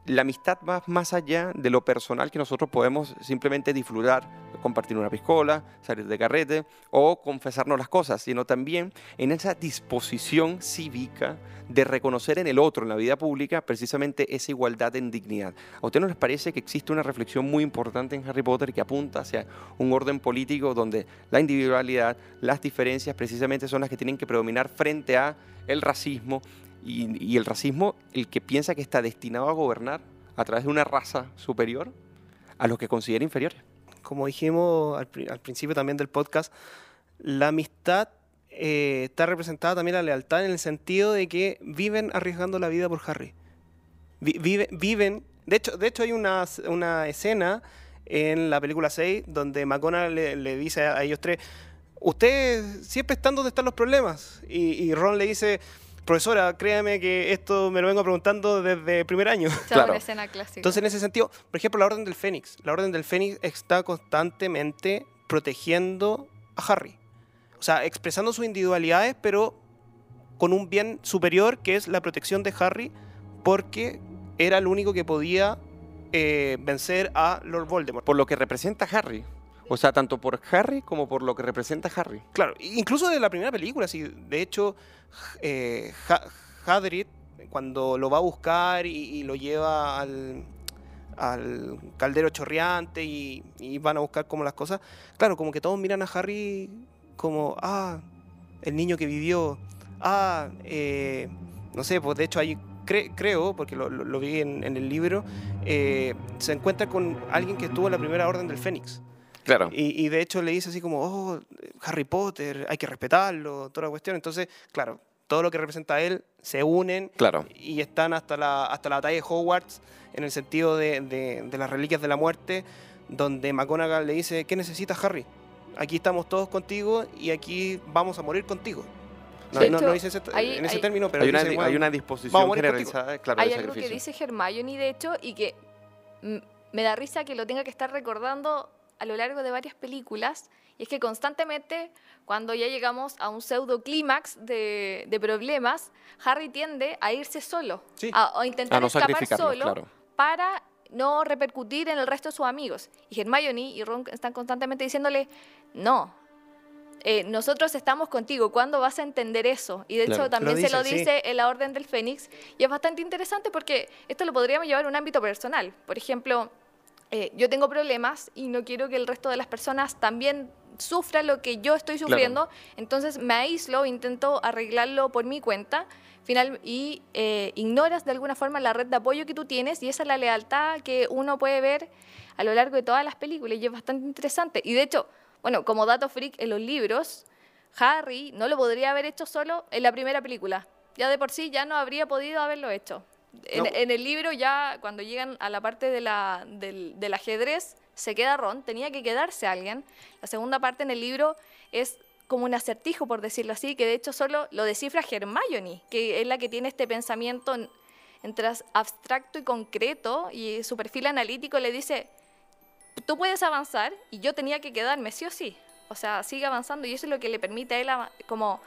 la amistad va más allá de lo personal que nosotros podemos simplemente disfrutar, compartir una piscola, salir de carrete o confesarnos las cosas, sino también en esa disposición cívica de reconocer en el otro, en la vida pública, precisamente esa igualdad en dignidad. ¿A usted no les parece que existe una reflexión muy importante en Harry Potter que apunta hacia un orden político donde la individualidad, las diferencias precisamente son las que tienen que predominar frente a el racismo y, y el racismo, el que piensa que está destinado a gobernar a través de una raza superior a los que considera inferiores. Como dijimos al, al principio también del podcast, la amistad eh, está representada también la lealtad en el sentido de que viven arriesgando la vida por Harry. Vi- vive- viven, de hecho, de hecho hay una, una escena en la película 6 donde McGonagall le, le dice a ellos tres, ustedes siempre están donde están los problemas. Y, y Ron le dice, profesora, créame que esto me lo vengo preguntando desde el primer año. Es una escena clásica. Entonces, en ese sentido, por ejemplo, la Orden del Fénix. La Orden del Fénix está constantemente protegiendo a Harry. O sea, expresando sus individualidades, pero con un bien superior que es la protección de Harry, porque era el único que podía eh, vencer a Lord Voldemort. Por lo que representa Harry. O sea, tanto por Harry como por lo que representa Harry. Claro, incluso de la primera película, sí. De hecho, eh, Ha- Hagrid, cuando lo va a buscar y, lo lleva al, al caldero chorreante y, van a buscar como las cosas, claro, como que todos miran a Harry como, ah, el niño que vivió, ah, eh, no sé, pues de hecho ahí cre- creo, porque lo, lo- vi en, en el libro, eh, se encuentra con alguien que estuvo en la primera orden del Fénix. Claro. Y, y de hecho le dice así como, oh, Harry Potter, hay que respetarlo, toda la cuestión. Entonces, claro, todo lo que representa a él se unen Claro. y están hasta la, hasta la batalla de Hogwarts en el sentido de, de- de las reliquias de la muerte, donde McGonagall le dice, ¿qué necesitas Harry? Aquí estamos todos contigo y aquí vamos a morir contigo. No, no- dice ese- hay- en ese hay- término, pero hay, una, dice, di- "Bueno, hay una vamos a disposición morir contigo". generalizada, claro, Hay de algo que dice Hermione, de hecho, y que me da risa que lo tenga que estar recordando a lo largo de varias películas, y es que constantemente, cuando ya llegamos a un pseudo clímax de, de problemas, Harry tiende a irse solo, a, a intentar A no escapar solo claro. para no repercutir en el resto de sus amigos. Y Hermione y Ron están constantemente diciéndole, no, eh, nosotros estamos contigo, ¿cuándo vas a entender eso? Y de hecho Claro. también Lo se lo dice, sí. dice en la Orden del Fénix y es bastante interesante porque esto lo podríamos llevar a un ámbito personal. Por ejemplo, eh, yo tengo problemas y no quiero que el resto de las personas también sufra lo que yo estoy Claro. sufriendo, entonces me aíslo, intento arreglarlo por mi cuenta final, y eh, ignoras de alguna forma la red de apoyo que tú tienes y esa es la lealtad que uno puede ver a lo largo de todas las películas y es bastante interesante. Y de hecho, bueno, como dato freak, en los libros, Harry no lo podría haber hecho solo en la primera película. Ya de por sí ya no habría podido haberlo hecho. En, No. el libro ya cuando llegan a la parte de la, del, del ajedrez se queda Ron, tenía que quedarse alguien. La segunda parte en el libro es como un acertijo, por decirlo así, que de hecho solo lo descifra Hermione, que es la que tiene este pensamiento en- entre abstracto y concreto, y su perfil analítico le dice, tú puedes avanzar y yo tenía que quedarme, sí o sí. O sea, sigue avanzando y eso es lo que le permite a él como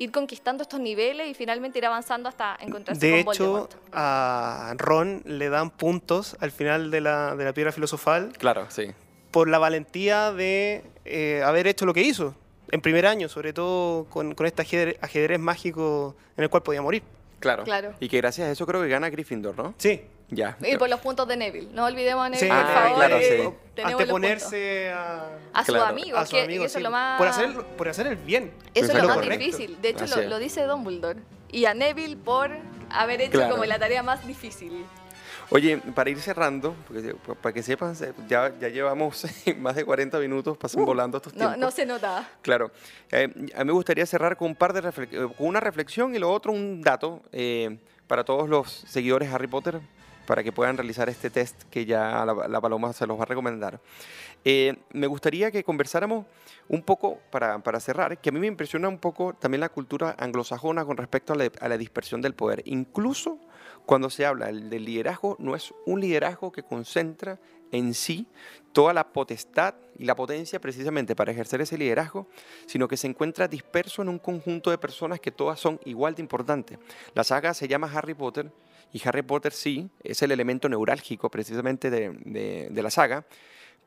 ir conquistando estos niveles y finalmente ir avanzando hasta encontrarse De con hecho, Voldemort. a Ron le dan puntos al final de la, de la piedra filosofal Claro, sí. por la valentía de eh, haber hecho lo que hizo en primer año, sobre todo con, con este ajedrez, ajedrez mágico en el cual podía morir. Claro. Claro. Y que gracias a eso creo que gana Gryffindor, ¿no? Sí. Ya. Y por los puntos de Neville. No olvidemos a Neville, Sí, por favor. claro, eh, sí. Anteponerse a, A sus Claro. amigos, a sus que amigos, eso sí, lo más... por, hacer, por hacer el bien. Eso es lo más Correcto. difícil. De hecho, lo, lo dice Dumbledore. Y a Neville por haber hecho Claro. como la tarea más difícil. Oye, para ir cerrando, porque, pa- para que sepan, se- ya, ya llevamos más de 40 minutos, pasan volando estos No, tiempos. no se nota. Claro. Eh, a mí me gustaría cerrar con un par de refle- eh, con una reflexión y lo otro un dato eh, para todos los seguidores de Harry Potter para que puedan realizar este test que ya la, la Paloma se los va a recomendar. Eh, me gustaría que conversáramos un poco, para, para cerrar, que a mí me impresiona un poco también la cultura anglosajona con respecto a la, a la dispersión del poder. Incluso cuando se habla del liderazgo, no es un liderazgo que concentra en sí toda la potestad y la potencia precisamente para ejercer ese liderazgo, sino que se encuentra disperso en un conjunto de personas que todas son igual de importantes. La saga se llama Harry Potter y Harry Potter sí es el elemento neurálgico precisamente de, la saga,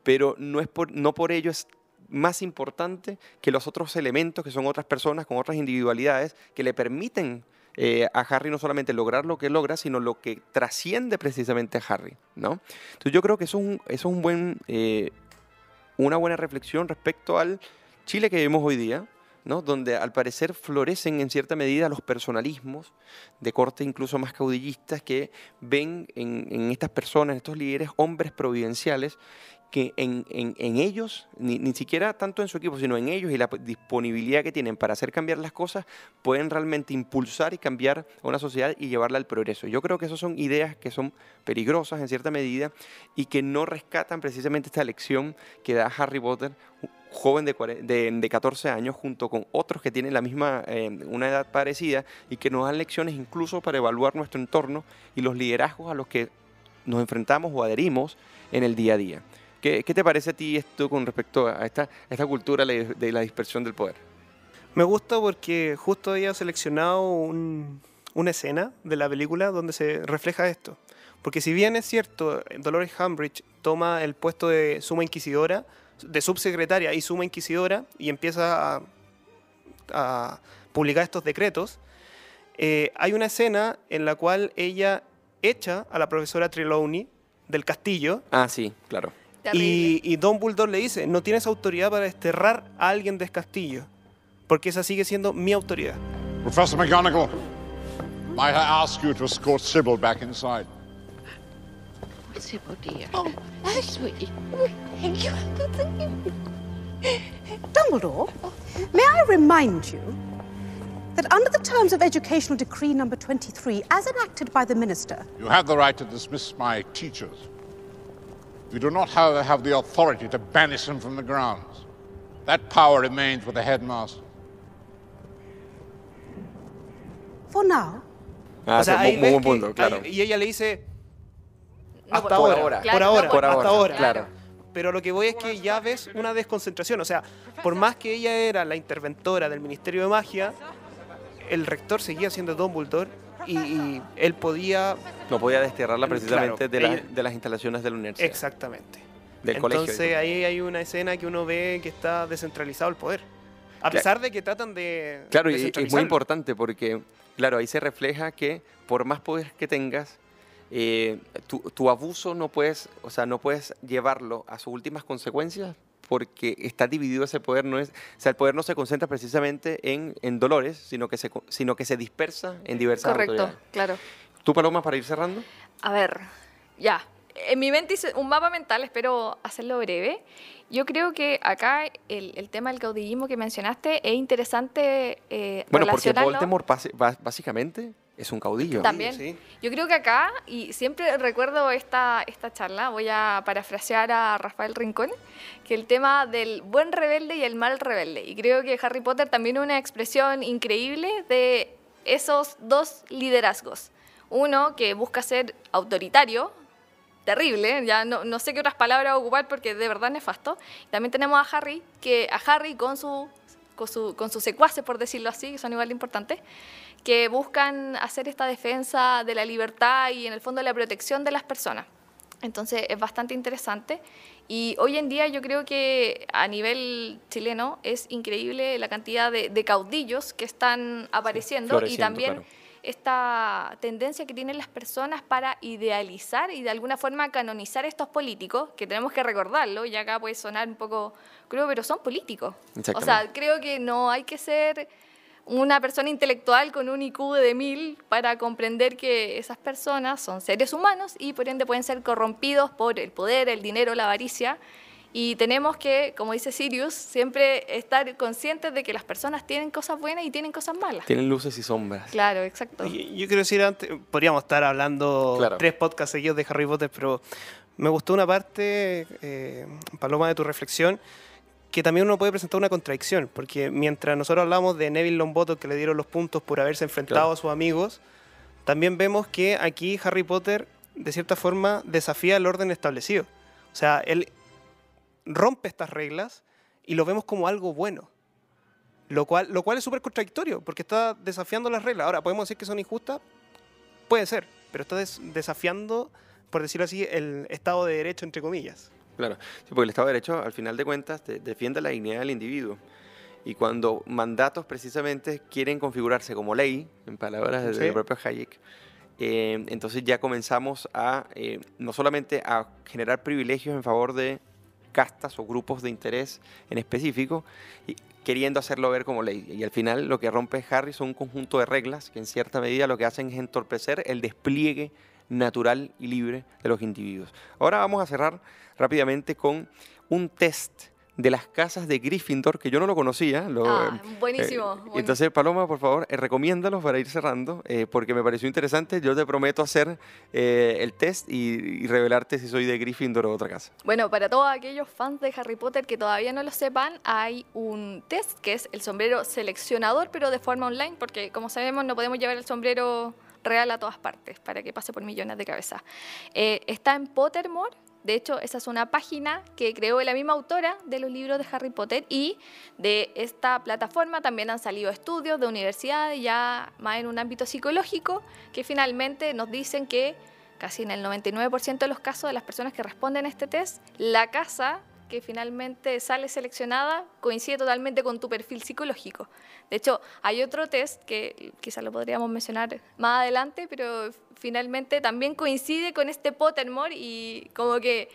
pero no, es por, no por ello es más importante que los otros elementos que son otras personas con otras individualidades que le permiten eh, a Harry no solamente lograr lo que logra, sino lo que trasciende precisamente a Harry, ¿no? Entonces yo creo que eso es un, es un buen, eh, una buena reflexión respecto al Chile que vivimos hoy día, donde al parecer florecen en cierta medida los personalismos de corte incluso más caudillistas que ven en, estas personas, en estos líderes, hombres providenciales que en, ellos, ni, ni siquiera tanto en su equipo, sino en ellos y la disponibilidad que tienen para hacer cambiar las cosas, pueden realmente impulsar y cambiar una sociedad y llevarla al progreso. Yo creo que esas son ideas que son peligrosas en cierta medida y que no rescatan precisamente esta lección que da Harry Potter, joven de, de, de 14 años, junto con otros que tienen la misma, eh, una edad parecida y que nos dan lecciones incluso para evaluar nuestro entorno y los liderazgos a los que nos enfrentamos o adherimos en el día a día. ¿Qué, qué te parece a ti esto con respecto a esta, esta cultura de la dispersión del poder? Me gusta porque justo había seleccionado un- una escena de la película donde se refleja esto. Porque si bien es cierto, Dolores Umbridge toma el puesto de suma inquisidora, de subsecretaria y suma inquisidora, y empieza a, a publicar estos decretos, eh, hay una escena en la cual ella echa a la profesora Trelawney del castillo Ah, sí, claro. y, y Don Bulldog le dice, no tienes autoridad para desterrar a alguien del castillo, porque esa sigue siendo mi autoridad. Professor McGonagall, might I ask you to escort Sybil back inside? Sybil, dear. Oh, sweetie. Thank you. Dumbledore, may I remind you that under the terms of Educational Decree number 23, as enacted by the Minister, You have the right to dismiss my teachers. You do not, however, have the authority to banish them from the grounds. That power remains with the headmaster. for now, Ah, O sea, sí, muy, ves muy buen punto, claro. hay- y ella le dice, No, hasta por ahora, ahora. por ahora, no, por hasta ahora, ahora. claro. Pero lo que voy es que ya ves una desconcentración. O sea, por más que ella era la interventora del Ministerio de Magia, el rector seguía siendo Dumbledore y, y él podía... No podía desterrarla precisamente Claro, de, la- ella- de las instalaciones de la universidad. Exactamente. Del Entonces colegio. ahí hay una escena que uno ve que está descentralizado el poder. A pesar de que tratan de... Claro, y es muy importante porque, claro, ahí se refleja que por más poder que tengas, eh, tu, tu abuso no puedes, o sea, no puedes llevarlo a sus últimas consecuencias porque está dividido ese poder, no es, o sea, el poder no se concentra precisamente en, en dolores, sino que se, sino que se dispersa en diversas correcto, claro. ¿Tú, Paloma, para ir cerrando? A ver, ya. en mi mente hice un mapa mental, espero hacerlo breve. Yo creo que acá el, el tema del caudillismo que mencionaste es interesante eh, Bueno, porque. Voldemort básicamente es un caudillo. También. Yo creo que acá, y siempre recuerdo esta, esta charla, voy a parafrasear a Rafael Rincón, que el tema del buen rebelde y el mal rebelde. Y creo que Harry Potter también es una expresión increíble de esos dos liderazgos. Uno que busca ser autoritario, terrible, ya no, no sé qué otras palabras ocupar porque de verdad nefasto. También tenemos a Harry, que a Harry con su con, su, con sus secuaces, por decirlo así, que son igual de importantes, que buscan hacer esta defensa de la libertad y en el fondo la protección de las personas. Entonces es bastante interesante y hoy en día yo creo que a nivel chileno es increíble la cantidad de, de caudillos que están apareciendo y floreciendo, también claro. esta tendencia que tienen las personas para idealizar y de alguna forma canonizar a estos políticos, que tenemos que recordarlo, y acá puede sonar un poco crudo, pero son políticos. O sea, creo que no hay que ser una persona intelectual con un IQ de mil para comprender que esas personas son seres humanos y por ende pueden ser corrompidos por el poder, el dinero, la avaricia. Y tenemos que, como dice Sirius, siempre estar conscientes de que las personas tienen cosas buenas y tienen cosas malas. Tienen luces y sombras. Claro, exacto. Y- Yo quiero decir antes, podríamos estar hablando Claro. tres podcasts seguidos de Harry Potter, pero me gustó una parte, eh, Paloma, de tu reflexión, que también uno puede presentar una contradicción, porque mientras nosotros hablamos de Neville Longbottom que le dieron los puntos por haberse enfrentado Claro. a sus amigos, también vemos que aquí Harry Potter, de cierta forma, desafía el orden establecido. O sea, él rompe estas reglas y lo vemos como algo bueno. Lo cual, lo cual es súper contradictorio, porque está desafiando las reglas. Ahora, ¿podemos decir que son injustas? Puede ser, pero está des- desafiando, por decirlo así, el Estado de Derecho, entre comillas. Claro, sí, porque el Estado de Derecho, al final de cuentas, defiende la dignidad del individuo. Y cuando mandatos precisamente quieren configurarse como ley, en palabras de- Sí. del propio Hayek, eh, entonces ya comenzamos a eh, no solamente a generar privilegios en favor de castas o grupos de interés en específico, y queriendo hacerlo ver como ley. Y al final lo que rompe Harry son un conjunto de reglas que en cierta medida lo que hacen es entorpecer el despliegue natural y libre de los individuos. Ahora vamos a cerrar rápidamente con un test de las casas de Gryffindor, que yo no lo conocía. Lo, Ah, eh, buenísimo, eh, bueno. Entonces, Paloma, por favor, eh, recomiéndalos para ir cerrando, eh, porque me pareció interesante. Yo te prometo hacer el test y, y revelarte si soy de Gryffindor o otra casa. Bueno, para todos aquellos fans de Harry Potter que todavía no lo sepan, hay un test que es el sombrero seleccionador, pero de forma online, porque como sabemos no podemos llevar el sombrero real a todas partes para que pase por millones de cabezas. Eh, está en Pottermore. De hecho, esa es una página que creó la misma autora de los libros de Harry Potter y de esta plataforma también han salido estudios de universidades ya más en un ámbito psicológico que finalmente nos dicen que casi en el 99% de los casos de las personas que responden a este test, la casa que finalmente sale seleccionada coincide totalmente con tu perfil psicológico. De hecho, hay otro test que quizás lo podríamos mencionar más adelante, pero finalmente también coincide con este Pottermore y como que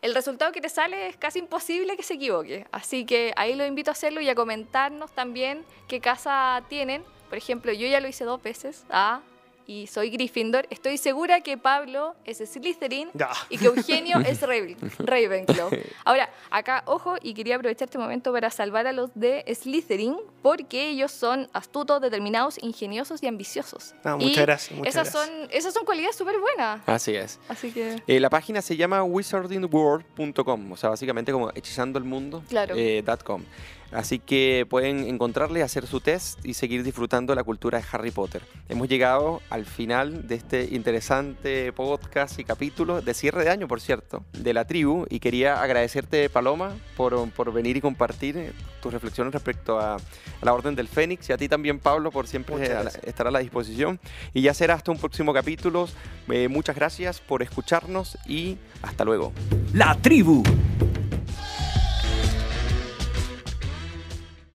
el resultado que te sale es casi imposible que se equivoque. Así que ahí lo invito a hacerlo y a comentarnos también qué casa tienen. Por ejemplo, yo ya lo hice dos veces. Ah, y soy Gryffindor. Estoy segura que Pablo es Slytherin Ya. y que Eugenio es Raven- Ravenclaw. Ahora, acá, ojo, y quería aprovechar este momento para salvar a los de Slytherin, porque ellos son astutos, determinados, ingeniosos y ambiciosos. Ah, Y muchas gracias, muchas esas gracias. son Esas son cualidades súper buenas. Así es. Así que... Eh, la página se llama wizardingworld.com, o sea, básicamente como hechizando el mundo. Claro. eh, dot .com. Así que pueden encontrarle, hacer su test y seguir disfrutando de la cultura de Harry Potter. Hemos llegado al final de este interesante podcast y capítulo de cierre de año, por cierto, de la tribu. Y quería agradecerte, Paloma, por, por venir y compartir tus reflexiones respecto a, a la Orden del Fénix. Y a ti también, Pablo, por siempre a la- estar a la disposición. Y ya será hasta un próximo capítulo. Eh, muchas gracias por escucharnos y hasta luego. La tribu,